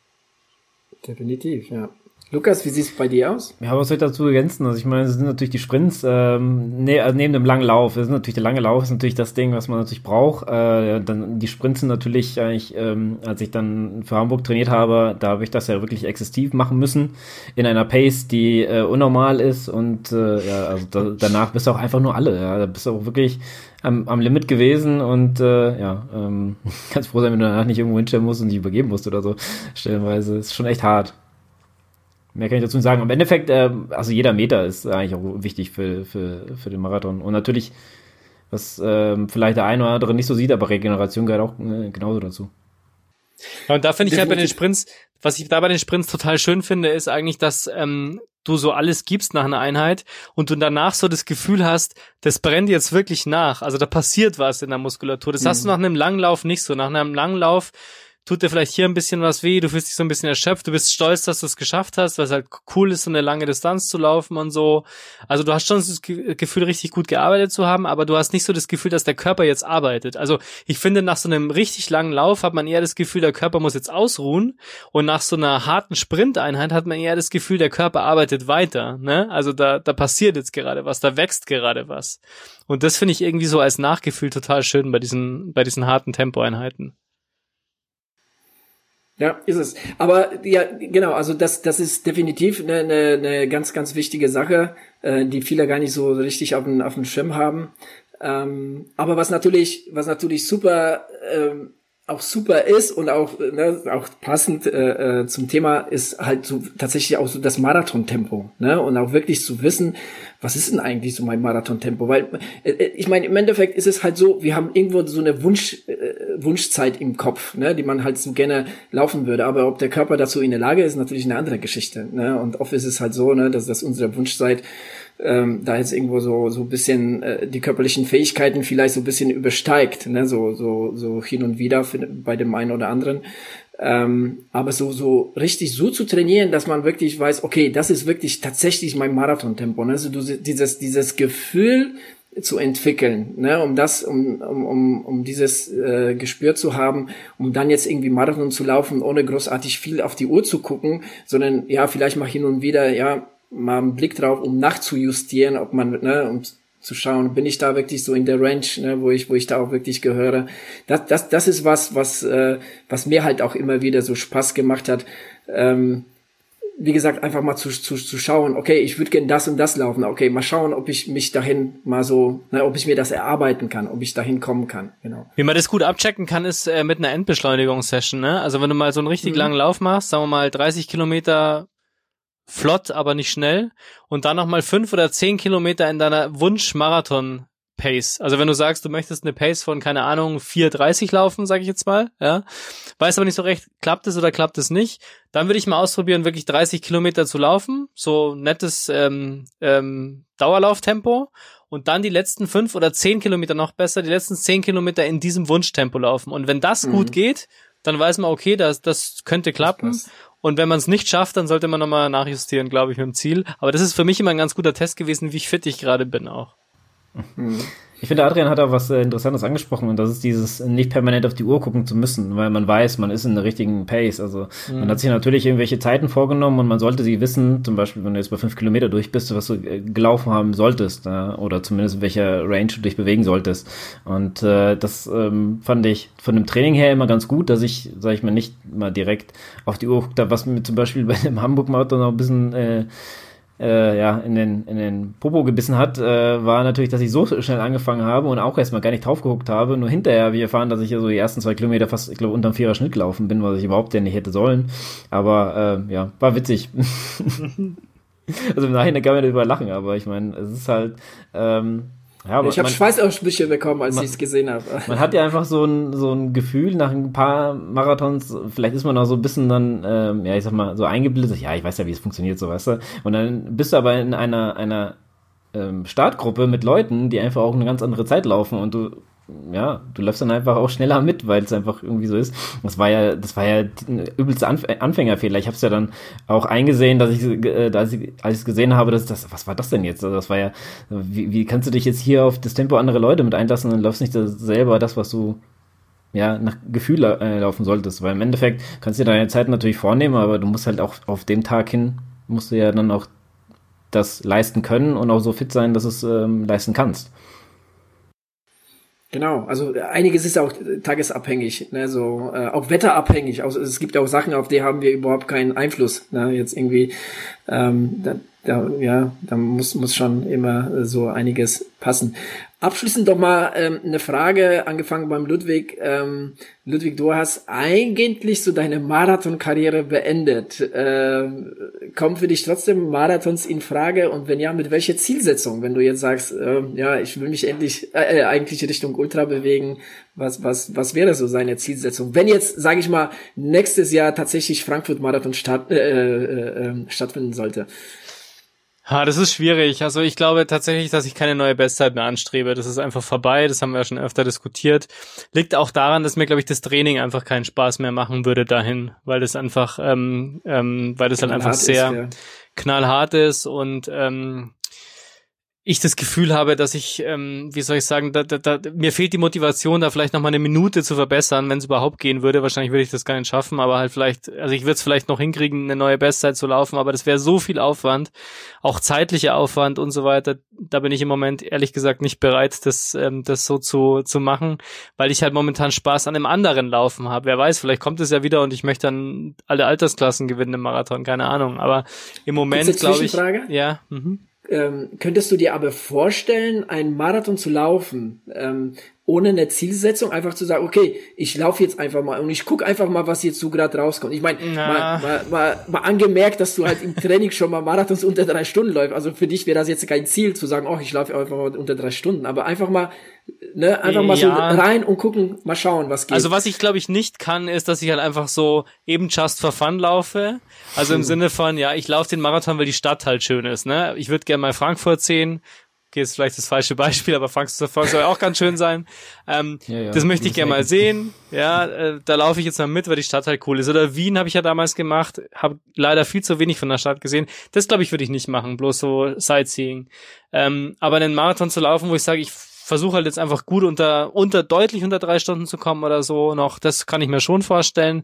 Definitiv, ja. Lukas, wie sieht es bei dir aus? Ja, was soll ich dazu ergänzen? Also ich meine, es sind natürlich die Sprints, ähm, ne, also neben dem langen Lauf, das ist natürlich der lange Lauf ist natürlich das Ding, was man natürlich braucht. Äh, dann die Sprints sind natürlich eigentlich, ähm, als ich dann für Hamburg trainiert habe, da habe ich das ja wirklich exzessiv machen müssen in einer Pace, die äh, unnormal ist und äh, ja, also da, danach bist du auch einfach nur alle. Ja, da bist du auch wirklich am, am Limit gewesen und äh, ja, ähm, *laughs* ganz froh sein, wenn du danach nicht irgendwo hinstellen musst und dich übergeben musst oder so. Stellenweise ist schon echt hart. Mehr kann ich dazu nicht sagen. Im Endeffekt, äh, also jeder Meter ist eigentlich auch wichtig für, für, für den Marathon. Und natürlich, was ähm, vielleicht der eine oder andere nicht so sieht, aber Regeneration gehört auch äh, genauso dazu. Ja, und da finde ich halt bei den Sprints, was ich da bei den Sprints total schön finde, ist eigentlich, dass ähm, du so alles gibst nach einer Einheit und du danach so das Gefühl hast, das brennt jetzt wirklich nach. Also da passiert was in der Muskulatur. Das mhm. hast du nach einem Langlauf nicht so. Nach einem Langlauf tut dir vielleicht hier ein bisschen was weh, du fühlst dich so ein bisschen erschöpft, du bist stolz, dass du es geschafft hast, weil es halt cool ist, so eine lange Distanz zu laufen und so. Also du hast schon das Gefühl, richtig gut gearbeitet zu haben, aber du hast nicht so das Gefühl, dass der Körper jetzt arbeitet. Also ich finde, nach so einem richtig langen Lauf hat man eher das Gefühl, der Körper muss jetzt ausruhen und nach so einer harten Sprinteinheit hat man eher das Gefühl, der Körper arbeitet weiter. Ne? Also da, da passiert jetzt gerade was, da wächst gerade was. Und das finde ich irgendwie so als Nachgefühl total schön bei diesen, bei diesen harten Tempoeinheiten. Ja, ist es. Aber ja, genau, also das, das ist definitiv eine, eine, eine ganz, ganz wichtige Sache, äh, die viele gar nicht so richtig auf dem, auf dem Schirm haben. Ähm, aber was natürlich, was natürlich super ähm, auch super ist und auch, ne, auch passend äh, äh, zum Thema ist halt so tatsächlich auch so das Marathontempo, ne? Und auch wirklich zu wissen, was ist denn eigentlich so mein Marathontempo? Weil äh, äh, ich meine, im Endeffekt ist es halt so, wir haben irgendwo so eine Wunsch, äh, Wunschzeit im Kopf, ne, die man halt so gerne laufen würde. Aber ob der Körper dazu in der Lage ist, natürlich eine andere Geschichte. Ne? Und oft ist es halt so, ne, dass das unsere Wunschzeit ähm, da jetzt irgendwo so so bisschen äh, die körperlichen Fähigkeiten vielleicht so ein bisschen übersteigt, ne, so so so hin und wieder für, bei dem einen oder anderen. Ähm, aber so so richtig so zu trainieren, dass man wirklich weiß, okay, das ist wirklich tatsächlich mein Marathontempo, ne? Also du, dieses dieses Gefühl zu entwickeln, ne, um das, um, um, um, um dieses äh, Gespür zu haben, um dann jetzt irgendwie Marathon zu laufen, ohne großartig viel auf die Uhr zu gucken, sondern ja, vielleicht mal hin und wieder, ja, mal einen Blick drauf, um nachzujustieren, ob man, ne, um zu schauen, bin ich da wirklich so in der Range, ne, wo ich, wo ich da auch wirklich gehöre. Das, das, das ist was, was, äh, was mir halt auch immer wieder so Spaß gemacht hat. Ähm, wie gesagt, einfach mal zu, zu, zu schauen, okay, ich würde gerne das und das laufen, okay, mal schauen, ob ich mich dahin mal so, ne, ob ich mir das erarbeiten kann, ob ich dahin kommen kann, genau. Wie man das gut abchecken kann, ist äh, mit einer Endbeschleunigungssession, ne? Also wenn du mal so einen richtig mhm. langen Lauf machst, sagen wir mal 30 Kilometer flott, aber nicht schnell. Und dann nochmal fünf oder zehn Kilometer in deiner Wunsch-Marathon Pace. Also wenn du sagst, du möchtest eine Pace von, keine Ahnung, 4,30 laufen, sage ich jetzt mal, ja, weißt aber nicht so recht, klappt es oder klappt es nicht, dann würde ich mal ausprobieren, wirklich 30 Kilometer zu laufen, so nettes ähm, ähm, Dauerlauftempo und dann die letzten fünf oder zehn Kilometer noch besser, die letzten zehn Kilometer in diesem Wunschtempo laufen. Und wenn das mhm. gut geht, dann weiß man, okay, das, das könnte klappen. Das und wenn man es nicht schafft, dann sollte man nochmal nachjustieren, glaube ich, mit dem Ziel. Aber das ist für mich immer ein ganz guter Test gewesen, wie fit ich gerade bin auch. Mhm. Ich finde, Adrian hat auch was äh, Interessantes angesprochen und das ist dieses nicht permanent auf die Uhr gucken zu müssen, weil man weiß, man ist in der richtigen Pace. Also mhm. man hat sich natürlich irgendwelche Zeiten vorgenommen und man sollte sie wissen, zum Beispiel, wenn du jetzt bei fünf Kilometer durch bist, was du äh, gelaufen haben solltest äh, oder zumindest in welcher Range du dich bewegen solltest. Und äh, das ähm, fand ich von dem Training her immer ganz gut, dass ich, sag ich mal, nicht mal direkt auf die Uhr guckt, was mir zum Beispiel *laughs* bei dem Hamburg-Marathon noch ein bisschen äh, ja, in den, in den Popo gebissen hat, äh, war natürlich, dass ich so schnell angefangen habe und auch erstmal gar nicht drauf geguckt habe. Nur hinterher wie erfahren, dass ich ja so die ersten zwei Kilometer fast, ich glaube, unterm vierer Schnitt gelaufen bin, was ich überhaupt ja nicht hätte sollen. Aber äh, ja, war witzig. *laughs* *laughs* also im Nachhinein kann man darüber lachen, aber ich meine, es ist halt, ähm, ja, ich habe Schweißausbrüche bekommen, als ich es gesehen habe. *laughs* Man hat ja einfach so ein, so ein Gefühl nach ein paar Marathons, vielleicht ist man auch so ein bisschen dann, ähm, ja, ich sag mal, so eingebildet, ja, ich weiß ja, wie es funktioniert, so weißt du. Und dann bist du aber in einer, einer ähm, Startgruppe mit Leuten, die einfach auch eine ganz andere Zeit laufen und du ja, du läufst dann einfach auch schneller mit, weil es einfach irgendwie so ist. Das war ja, das war ja ein übelster Anf Anfängerfehler. Ich habe es ja dann auch eingesehen, dass ich, äh, als ich es gesehen habe, dass das, was war das denn jetzt? Also das war ja, wie, wie kannst du dich jetzt hier auf das Tempo anderer Leute mit einlassen und läufst nicht selber das, was du ja, nach Gefühl äh, laufen solltest, weil im Endeffekt kannst du dir deine Zeit natürlich vornehmen, aber du musst halt auch auf dem Tag hin, musst du ja dann auch das leisten können und auch so fit sein, dass du es ähm, leisten kannst. Genau, also einiges ist auch tagesabhängig, ne, so äh, auch wetterabhängig. Also es gibt auch Sachen, auf die haben wir überhaupt keinen Einfluss. Ne, jetzt irgendwie, ähm, da, da, ja, da muss, muss schon immer so einiges passen. Abschließend doch mal ähm, eine Frage, angefangen beim Ludwig. Ähm, Ludwig, du hast eigentlich so deine Marathonkarriere beendet. Ähm, kommen für dich trotzdem Marathons in Frage? Und wenn ja, mit welcher Zielsetzung? Wenn du jetzt sagst, äh, ja, ich will mich endlich äh, äh, eigentlich Richtung Ultra bewegen, was, was, was wäre so seine Zielsetzung? Wenn jetzt, sage ich mal, nächstes Jahr tatsächlich Frankfurt Marathon statt, äh, äh, äh, stattfinden sollte. Ha, das ist schwierig. Also ich glaube tatsächlich, dass ich keine neue Bestzeit mehr anstrebe. Das ist einfach vorbei. Das haben wir ja schon öfter diskutiert. Liegt auch daran, dass mir, glaube ich, das Training einfach keinen Spaß mehr machen würde dahin, weil das einfach, ähm, ähm, weil das halt einfach sehr ist, ja. knallhart ist und ähm, ich das Gefühl habe, dass ich, ähm, wie soll ich sagen, da, da, da, mir fehlt die Motivation, da vielleicht noch mal eine Minute zu verbessern, wenn es überhaupt gehen würde. Wahrscheinlich würde ich das gar nicht schaffen, aber halt vielleicht, also ich würde es vielleicht noch hinkriegen, eine neue Bestzeit zu laufen, aber das wäre so viel Aufwand, auch zeitlicher Aufwand und so weiter. Da bin ich im Moment ehrlich gesagt nicht bereit, das, ähm, das so zu, zu machen, weil ich halt momentan Spaß an einem anderen Laufen habe. Wer weiß, vielleicht kommt es ja wieder und ich möchte dann alle Altersklassen gewinnen im Marathon, keine Ahnung. Aber im Moment glaube ich. Ja. Mhm. Ähm, könntest du dir aber vorstellen, einen Marathon zu laufen, ähm, ohne eine Zielsetzung, einfach zu sagen, okay, ich laufe jetzt einfach mal und ich guck einfach mal, was jetzt so gerade rauskommt. Ich meine, mal, mal, mal, mal angemerkt, dass du halt im *laughs* Training schon mal Marathons unter drei Stunden läufst. Also für dich wäre das jetzt kein Ziel zu sagen, oh, ich laufe einfach mal unter drei Stunden, aber einfach mal ne, einfach mal ja. so rein und gucken, mal schauen, was geht. Also was ich glaube ich nicht kann, ist, dass ich halt einfach so eben just for fun laufe. Also im Sinne von, ja, ich laufe den Marathon, weil die Stadt halt schön ist. Ne? Ich würde gerne mal Frankfurt sehen, okay, ist vielleicht das falsche Beispiel, aber Frankfurt soll auch ganz schön sein. Ähm, ja, ja, das möchte ich gerne mal sehen. Ja, äh, da laufe ich jetzt mal mit, weil die Stadt halt cool ist. Oder Wien habe ich ja damals gemacht, habe leider viel zu wenig von der Stadt gesehen. Das glaube ich würde ich nicht machen, bloß so Sightseeing. Ähm, aber einen Marathon zu laufen, wo ich sage, ich versuche halt jetzt einfach gut unter unter deutlich unter drei Stunden zu kommen oder so noch, das kann ich mir schon vorstellen.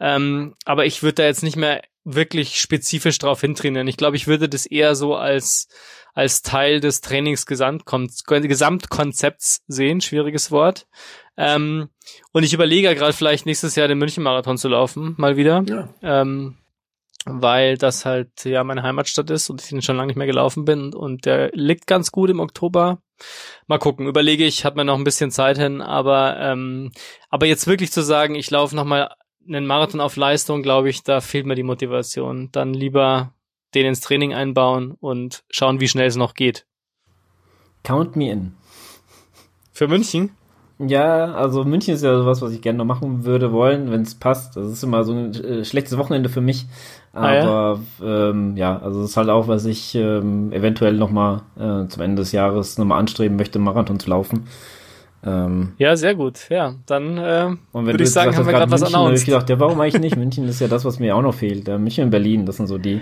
Ähm, aber ich würde da jetzt nicht mehr wirklich spezifisch drauf hintrainieren. Ich glaube, ich würde das eher so als als Teil des Trainingsgesamtkonzepts sehen, schwieriges Wort. Ähm, und ich überlege ja gerade vielleicht nächstes Jahr den München-Marathon zu laufen, mal wieder. Ja. Ähm, weil das halt ja meine Heimatstadt ist und ich den schon lange nicht mehr gelaufen bin und der liegt ganz gut im Oktober. Mal gucken, überlege ich, hat man noch ein bisschen Zeit hin, aber ähm, aber jetzt wirklich zu sagen, ich laufe noch mal einen Marathon auf Leistung, glaube ich, da fehlt mir die Motivation. Dann lieber den ins Training einbauen und schauen, wie schnell es noch geht. Count me in. Für München? Ja, also München ist ja sowas, was ich gerne noch machen würde wollen, wenn es passt. Das ist immer so ein äh, schlechtes Wochenende für mich. Aber ah, ja? Ähm, ja, also es ist halt auch, was ich ähm, eventuell noch mal äh, zum Ende des Jahres noch mal anstreben möchte, Marathon zu laufen. Ähm, ja, sehr gut. Ja, dann äh, würde ich sagen, haben wir gerade was announced. ich gedacht, ja, warum eigentlich nicht? München ist ja das, was mir auch noch fehlt. Ja, München und Berlin, das sind so die.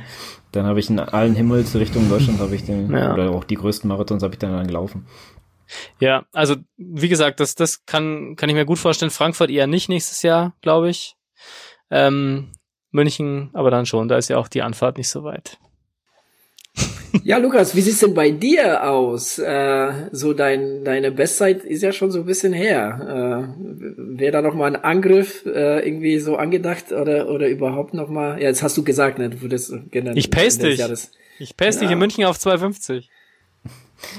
Dann habe ich in allen Himmelsrichtungen Deutschland habe ich den ja. oder auch die größten Marathons habe ich dann, dann gelaufen. Ja, also wie gesagt, das das kann kann ich mir gut vorstellen. Frankfurt eher nicht nächstes Jahr, glaube ich. Ähm, München, aber dann schon. Da ist ja auch die Anfahrt nicht so weit. Ja, Lukas, wie sieht's denn bei dir aus? Äh, so dein, deine Bestzeit ist ja schon so ein bisschen her. Äh, Wäre da noch mal ein Angriff äh, irgendwie so angedacht oder oder überhaupt noch mal? Ja, jetzt hast du gesagt, ne? Du würdest gerne. Ich pace dich. Ich pace ja. dich in München auf 250.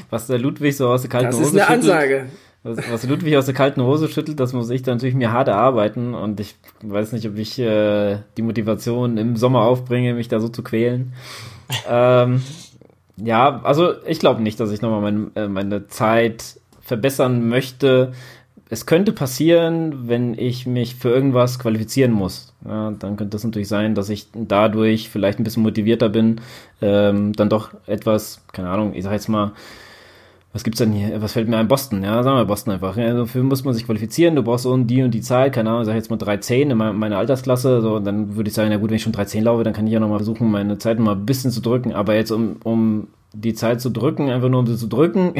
Was der Ludwig so aus der kalten Hose schüttelt. Das ist eine Ansage. Was, was Ludwig aus der kalten Hose schüttelt, das muss ich dann natürlich mir hart erarbeiten und ich weiß nicht, ob ich äh, die Motivation im Sommer aufbringe, mich da so zu quälen. Ähm, ja, also ich glaube nicht, dass ich nochmal meine, äh, meine Zeit verbessern möchte. Es könnte passieren, wenn ich mich für irgendwas qualifizieren muss. Ja, dann könnte es natürlich sein, dass ich dadurch vielleicht ein bisschen motivierter bin, ähm, dann doch etwas, keine Ahnung, ich sag jetzt mal, was gibt's denn hier? Was fällt mir ein? Boston, ja, sagen wir Boston einfach. Ja, dafür muss man sich qualifizieren, du brauchst so die und die Zeit, keine Ahnung, sag ich jetzt mal 310 in meiner Altersklasse, so, dann würde ich sagen, na gut, wenn ich schon 310 laufe, dann kann ich ja nochmal versuchen, meine Zeit mal ein bisschen zu drücken, aber jetzt um, um die Zeit zu drücken, einfach nur um sie zu drücken,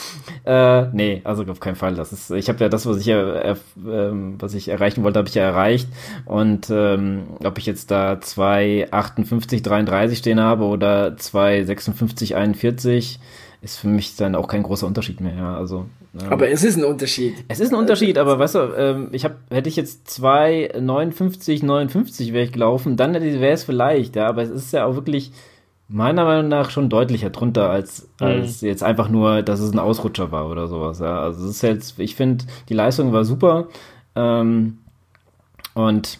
*laughs* äh, nee, also auf keinen Fall. Das ist, ich habe ja das, was ich äh, äh, was ich erreichen wollte, habe ich ja erreicht. Und ähm, ob ich jetzt da 2,58, 33 stehen habe oder 2,56, 41, ist für mich dann auch kein großer Unterschied mehr. Ja, also. Ähm, aber es ist ein Unterschied. Es ist ein Unterschied, aber weißt du, ähm, ich habe, hätte ich jetzt 2,59, 59 wäre ich gelaufen, dann wäre es vielleicht, ja, aber es ist ja auch wirklich meiner Meinung nach schon deutlicher drunter als, mhm. als jetzt einfach nur, dass es ein Ausrutscher war oder sowas. Ja. Also es ist jetzt, ich finde, die Leistung war super. Ähm, und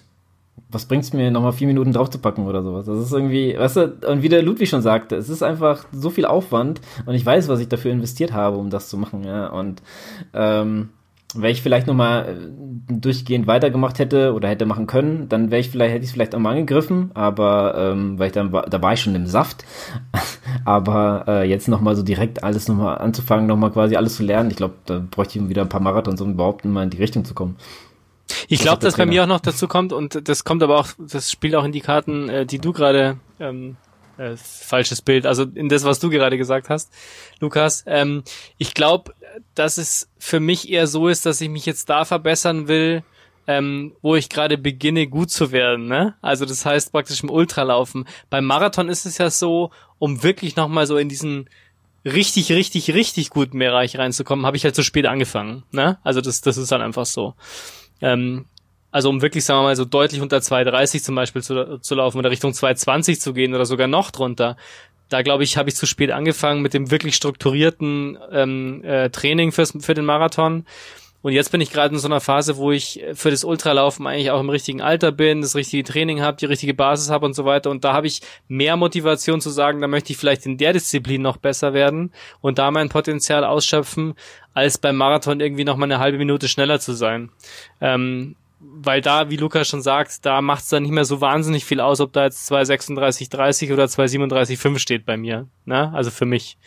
was bringt's mir, nochmal vier Minuten draufzupacken oder sowas? Das ist irgendwie, weißt du, und wie der Ludwig schon sagte, es ist einfach so viel Aufwand und ich weiß, was ich dafür investiert habe, um das zu machen, ja. Und ähm, wenn ich vielleicht nochmal äh, durchgehend weitergemacht hätte oder hätte machen können, dann wäre ich vielleicht, hätte ich es vielleicht auch mal angegriffen, aber ähm, weil ich dann war, da war ich schon im Saft. *laughs* aber äh, jetzt nochmal so direkt alles nochmal anzufangen, nochmal quasi alles zu lernen, ich glaube, da bräuchte ich wieder ein paar Marathons, um überhaupt mal in die Richtung zu kommen. Ich glaube, dass bei mir auch noch dazu kommt und das kommt aber auch, das spielt auch in die Karten, äh, die du gerade ähm, äh, falsches Bild, also in das, was du gerade gesagt hast, Lukas. Ähm, ich glaube, dass es für mich eher so ist, dass ich mich jetzt da verbessern will, ähm, wo ich gerade beginne, gut zu werden. Ne? Also das heißt praktisch im Ultralaufen. Beim Marathon ist es ja so, um wirklich nochmal so in diesen richtig, richtig, richtig guten Bereich reinzukommen, habe ich halt zu spät angefangen. Ne? Also das, das ist dann einfach so. Ähm, also um wirklich, sagen wir mal, so deutlich unter 2,30 zum Beispiel zu, zu laufen oder Richtung 2,20 zu gehen oder sogar noch drunter. Da glaube ich, habe ich zu spät angefangen mit dem wirklich strukturierten ähm, äh, Training fürs, für den Marathon. Und jetzt bin ich gerade in so einer Phase, wo ich für das Ultralaufen eigentlich auch im richtigen Alter bin, das richtige Training habe, die richtige Basis habe und so weiter. Und da habe ich mehr Motivation zu sagen, da möchte ich vielleicht in der Disziplin noch besser werden und da mein Potenzial ausschöpfen, als beim Marathon irgendwie noch mal eine halbe Minute schneller zu sein. Ähm, weil da, wie Lukas schon sagt, da macht es dann nicht mehr so wahnsinnig viel aus, ob da jetzt 2,36,30 oder 2,37,5 steht bei mir. Ne? Also für mich.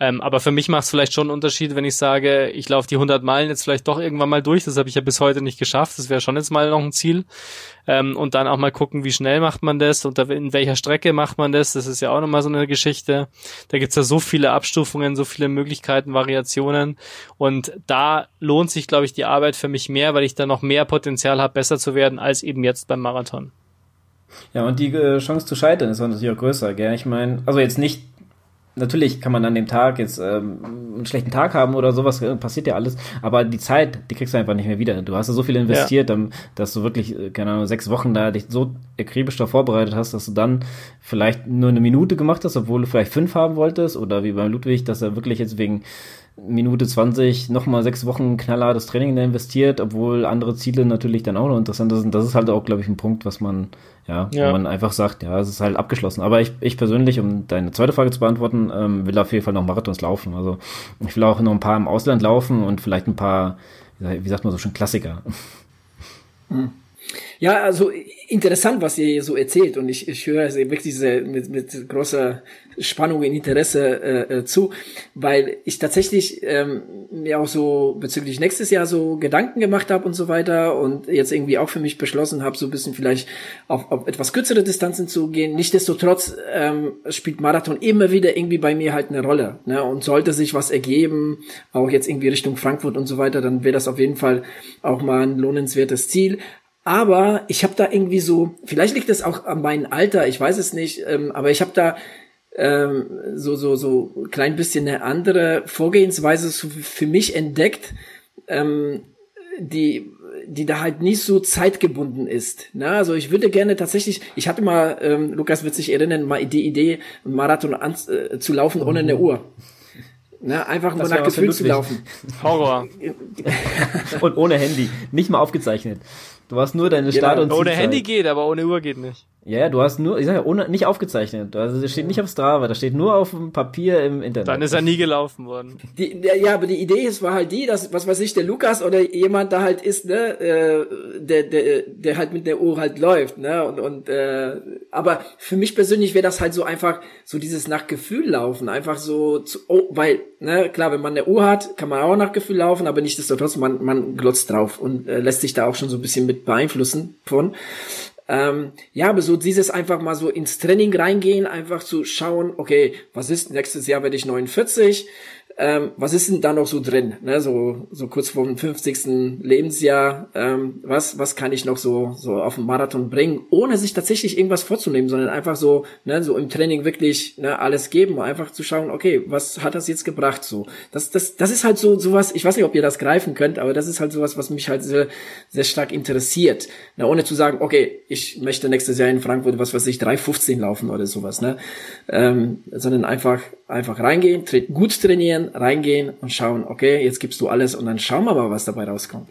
Ähm, aber für mich macht es vielleicht schon einen Unterschied, wenn ich sage, ich laufe die 100 Meilen jetzt vielleicht doch irgendwann mal durch. Das habe ich ja bis heute nicht geschafft. Das wäre schon jetzt mal noch ein Ziel. Ähm, und dann auch mal gucken, wie schnell macht man das und in welcher Strecke macht man das. Das ist ja auch nochmal so eine Geschichte. Da gibt's ja so viele Abstufungen, so viele Möglichkeiten, Variationen. Und da lohnt sich, glaube ich, die Arbeit für mich mehr, weil ich da noch mehr Potenzial habe, besser zu werden, als eben jetzt beim Marathon. Ja, und die äh, Chance zu scheitern ist natürlich auch größer, gell? Ich meine, also jetzt nicht natürlich kann man an dem Tag jetzt ähm, einen schlechten Tag haben oder sowas, äh, passiert ja alles, aber die Zeit, die kriegst du einfach nicht mehr wieder. Du hast ja so viel investiert, ja. dass du wirklich, äh, keine Ahnung, sechs Wochen da dich so akribisch da vorbereitet hast, dass du dann vielleicht nur eine Minute gemacht hast, obwohl du vielleicht fünf haben wolltest, oder wie beim Ludwig, dass er wirklich jetzt wegen Minute 20 nochmal sechs Wochen knallhartes Training da investiert, obwohl andere Ziele natürlich dann auch noch interessant sind. Das ist halt auch, glaube ich, ein Punkt, was man, ja, ja. wo man einfach sagt, ja, es ist halt abgeschlossen. Aber ich, ich persönlich, um deine zweite Frage zu beantworten, ähm, will auf jeden Fall noch Marathons laufen. Also ich will auch noch ein paar im Ausland laufen und vielleicht ein paar, wie sagt man so schon, Klassiker. Hm. Ja, also interessant, was ihr so erzählt und ich, ich höre wirklich diese, mit, mit großer Spannung und Interesse äh, äh, zu, weil ich tatsächlich ähm, mir auch so bezüglich nächstes Jahr so Gedanken gemacht habe und so weiter und jetzt irgendwie auch für mich beschlossen habe, so ein bisschen vielleicht auf, auf etwas kürzere Distanzen zu gehen. Nichtsdestotrotz ähm, spielt Marathon immer wieder irgendwie bei mir halt eine Rolle. Ne? Und sollte sich was ergeben, auch jetzt irgendwie Richtung Frankfurt und so weiter, dann wäre das auf jeden Fall auch mal ein lohnenswertes Ziel. Aber ich habe da irgendwie so, vielleicht liegt es auch an meinem Alter, ich weiß es nicht, ähm, aber ich habe da ähm, so so so klein bisschen eine andere Vorgehensweise für mich entdeckt, ähm, die die da halt nicht so zeitgebunden ist. Na, also ich würde gerne tatsächlich, ich hatte mal, ähm, Lukas wird sich erinnern, mal die Idee, einen Marathon an, äh, zu laufen ohne eine Uhr. Na, einfach nur nach Gefühl zu laufen. Horror. *laughs* Und ohne Handy. Nicht mal aufgezeichnet. Du hast nur deine Start- genau. und Ohne Handy geht, aber ohne Uhr geht nicht. Ja, du hast nur, ich sag ja, ohne, nicht aufgezeichnet. Also das steht nicht auf Strava, das steht nur auf dem Papier im Internet. Dann ist er nie gelaufen worden. Die, ja, aber die Idee ist, war halt die, dass, was weiß ich, der Lukas oder jemand da halt ist, ne, äh, der, der, der halt mit der Uhr halt läuft, ne, und, und, äh, aber für mich persönlich wäre das halt so einfach, so dieses nach Gefühl laufen, einfach so, zu, oh, weil, ne, klar, wenn man eine Uhr hat, kann man auch nach Gefühl laufen, aber nicht desto trotz, man, man glotzt drauf und äh, lässt sich da auch schon so ein bisschen mit beeinflussen von. Ähm, ja, aber so dieses einfach mal so ins Training reingehen, einfach zu schauen, okay, was ist, nächstes Jahr werde ich 49, ähm, was ist denn da noch so drin? Ne? So, so kurz vor dem 50. Lebensjahr, ähm, was, was kann ich noch so, so auf den Marathon bringen, ohne sich tatsächlich irgendwas vorzunehmen, sondern einfach so, ne, so im Training wirklich ne, alles geben, einfach zu schauen, okay, was hat das jetzt gebracht? So, das, das, das ist halt so sowas. Ich weiß nicht, ob ihr das greifen könnt, aber das ist halt sowas, was mich halt sehr, sehr stark interessiert. Ne, ohne zu sagen, okay, ich möchte nächstes Jahr in Frankfurt, was weiß ich, 3,15 laufen oder sowas, ne, ähm, sondern einfach, einfach reingehen, tra gut trainieren reingehen und schauen, okay, jetzt gibst du alles und dann schauen wir mal, was dabei rauskommt.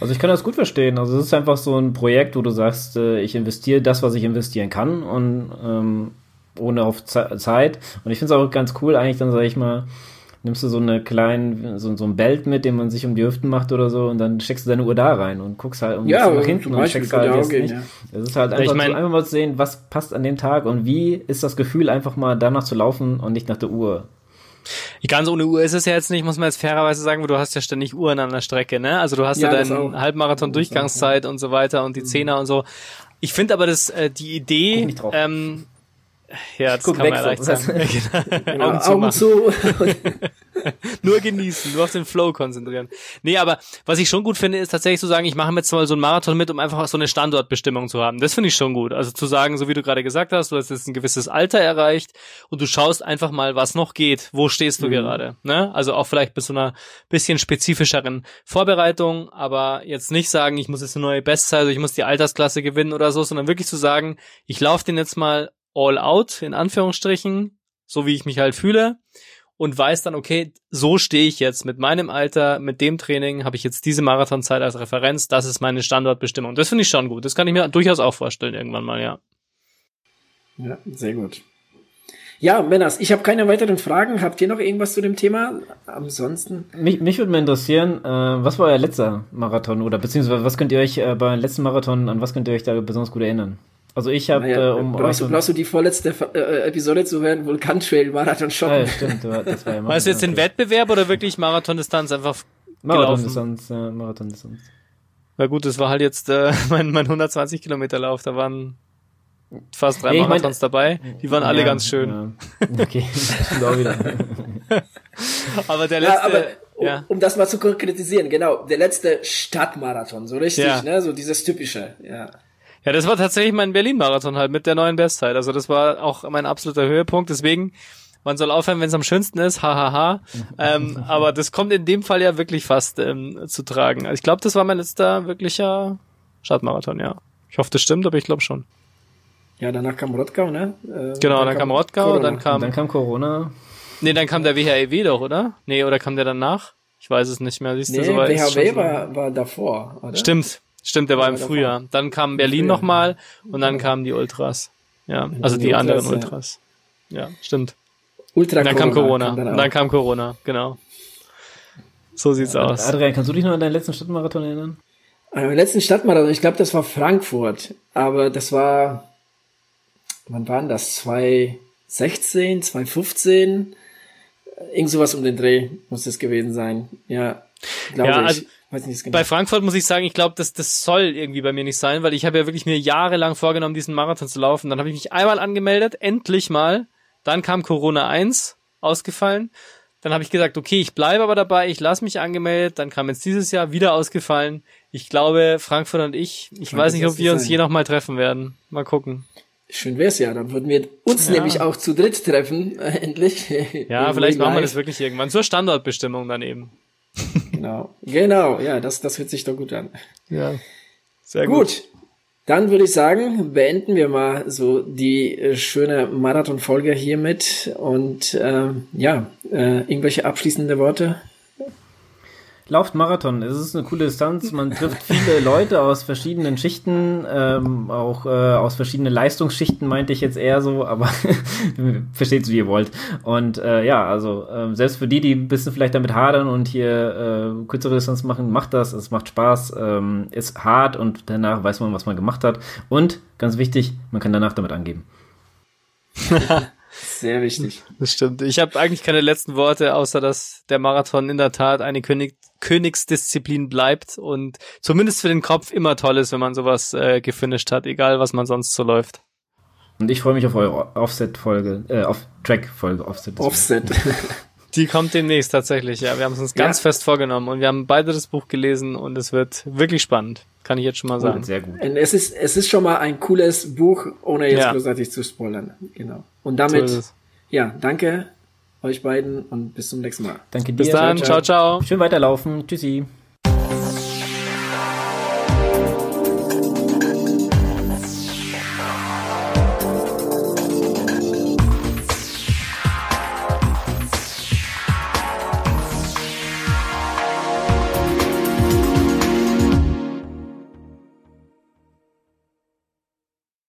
Also ich kann das gut verstehen. Also es ist einfach so ein Projekt, wo du sagst, äh, ich investiere das, was ich investieren kann und ähm, ohne auf Zeit. Und ich finde es auch ganz cool, eigentlich dann sage ich mal, nimmst du so eine kleinen, so, so ein Belt mit, den man sich um die Hüften macht oder so und dann steckst du deine Uhr da rein und guckst halt um ja, nach hinten und checkst halt jetzt gehen, nicht. Ja. Das ist halt einfach, ich mein, so einfach mal zu sehen, was passt an dem Tag und wie ist das Gefühl, einfach mal danach zu laufen und nicht nach der Uhr. Ganz ohne Uhr ist es ja jetzt nicht, muss man jetzt fairerweise sagen, weil du hast ja ständig Uhren an der Strecke, ne? Also du hast ja, ja deinen Halbmarathon-Durchgangszeit und so weiter und die mhm. Zehner und so. Ich finde aber, dass äh, die Idee, ähm, ja, das Guck kann weg, man ja leicht sagen. *laughs* genau. *laughs* Augen, Augen zu. *laughs* nur genießen, nur auf den Flow konzentrieren. Nee, aber was ich schon gut finde, ist tatsächlich zu sagen, ich mache jetzt mal so einen Marathon mit, um einfach so eine Standortbestimmung zu haben. Das finde ich schon gut. Also zu sagen, so wie du gerade gesagt hast, du hast jetzt ein gewisses Alter erreicht und du schaust einfach mal, was noch geht. Wo stehst du mhm. gerade? Ne? Also auch vielleicht bis zu einer bisschen spezifischeren Vorbereitung, aber jetzt nicht sagen, ich muss jetzt eine neue Bestzeit, also ich muss die Altersklasse gewinnen oder so, sondern wirklich zu sagen, ich laufe den jetzt mal all out, in Anführungsstrichen, so wie ich mich halt fühle und weiß dann, okay, so stehe ich jetzt mit meinem Alter, mit dem Training, habe ich jetzt diese Marathonzeit als Referenz, das ist meine Standortbestimmung. Das finde ich schon gut. Das kann ich mir durchaus auch vorstellen irgendwann mal, ja. Ja, sehr gut. Ja, Männers, ich habe keine weiteren Fragen. Habt ihr noch irgendwas zu dem Thema? Ansonsten. Mich, mich würde mal interessieren, äh, was war euer letzter Marathon oder beziehungsweise was könnt ihr euch äh, beim letzten Marathon, an was könnt ihr euch da besonders gut erinnern? Also ich habe naja, äh, um brauchst, du, brauchst du die vorletzte äh, Episode zu hören, Vulkan Trail Marathon shoppen. Ja, stimmt, das war ja *laughs* Meinst du jetzt den Wettbewerb oder wirklich Marathondistanz einfach Marathondistanz, ja, Marathondistanz. Na gut, das war halt jetzt äh, *laughs* mein, mein 120 Kilometer Lauf, da waren fast drei nee, Marathons mein, dabei, die waren alle ja, ganz schön. Ja. Okay, *laughs* aber der letzte, ja, aber um, ja. um das mal zu konkretisieren, genau, der letzte Stadtmarathon, so richtig, ne, so dieses typische, ja. Ja, das war tatsächlich mein Berlin-Marathon halt mit der neuen Bestzeit. Also das war auch mein absoluter Höhepunkt. Deswegen, man soll aufhören, wenn es am schönsten ist, hahaha. *laughs* ähm, aber das kommt in dem Fall ja wirklich fast ähm, zu tragen. Also ich glaube, das war mein letzter wirklicher Stadtmarathon, ja. Ich hoffe, das stimmt, aber ich glaube schon. Ja, danach kam Rottgau, ne? Äh, genau, dann, dann kam Rottgau, Corona. dann kam... dann kam Corona. Nee, dann kam der WHEW doch, oder? Nee, oder kam der danach? Ich weiß es nicht mehr. Siehst nee, du, so WHW war, war davor, oder? Stimmt, Stimmt, der war im Frühjahr. Dann kam Berlin nochmal und dann kamen die Ultras. Ja, also die, die anderen Ultras. Ja, stimmt. Ultra und dann kam Corona. Kam dann und dann kam Corona, genau. So sieht's ja, aus. Adrian, kannst du dich noch an deinen letzten Stadtmarathon erinnern? An meinen letzten Stadtmarathon, ich glaube, das war Frankfurt. Aber das war, wann waren das? 2016, 2015? Irgend sowas um den Dreh muss das gewesen sein. Ja, glaube ja, ich. Also Weiß nicht genau. Bei Frankfurt muss ich sagen, ich glaube, das, das soll irgendwie bei mir nicht sein, weil ich habe ja wirklich mir jahrelang vorgenommen, diesen Marathon zu laufen. Dann habe ich mich einmal angemeldet, endlich mal. Dann kam Corona 1, ausgefallen. Dann habe ich gesagt, okay, ich bleibe aber dabei, ich lasse mich angemeldet. Dann kam jetzt dieses Jahr wieder ausgefallen. Ich glaube, Frankfurt und ich, ich weiß nicht, ob wir uns je nochmal treffen werden. Mal gucken. Schön wär's ja, dann würden wir uns ja. nämlich auch zu dritt treffen, äh, endlich. Ja, *laughs* vielleicht machen wir das wirklich irgendwann zur Standortbestimmung dann eben. Genau, genau, ja, das, das hört sich doch gut an. Ja, sehr gut. gut. Dann würde ich sagen, beenden wir mal so die äh, schöne Marathon-Folge hiermit und äh, ja, äh, irgendwelche abschließende Worte Lauft Marathon. Es ist eine coole Distanz. Man trifft viele Leute aus verschiedenen Schichten, ähm, auch äh, aus verschiedenen Leistungsschichten, meinte ich jetzt eher so, aber *laughs* versteht wie ihr wollt. Und äh, ja, also äh, selbst für die, die ein bisschen vielleicht damit hadern und hier äh, kürzere Distanz machen, macht das. Es macht Spaß, ähm, ist hart und danach weiß man, was man gemacht hat. Und ganz wichtig, man kann danach damit angeben. *laughs* Sehr wichtig. Das stimmt. Ich habe eigentlich keine letzten Worte, außer dass der Marathon in der Tat eine König Königsdisziplin bleibt und zumindest für den Kopf immer toll ist, wenn man sowas äh, gefinisht hat, egal was man sonst so läuft. Und ich freue mich auf eure Offset-Folge, äh, auf Track-Folge, Offset. Offset. *laughs* Die kommt demnächst tatsächlich, ja. Wir haben es uns ganz ja. fest vorgenommen und wir haben beide das Buch gelesen und es wird wirklich spannend. Kann ich jetzt schon mal sagen. Sehr gut. Und es ist, es ist schon mal ein cooles Buch, ohne jetzt ja. großartig zu spoilern. Genau. Und damit, so ja, danke euch beiden und bis zum nächsten Mal. Danke dir. Bis dann. ciao. ciao. ciao. Schön weiterlaufen. Tschüssi.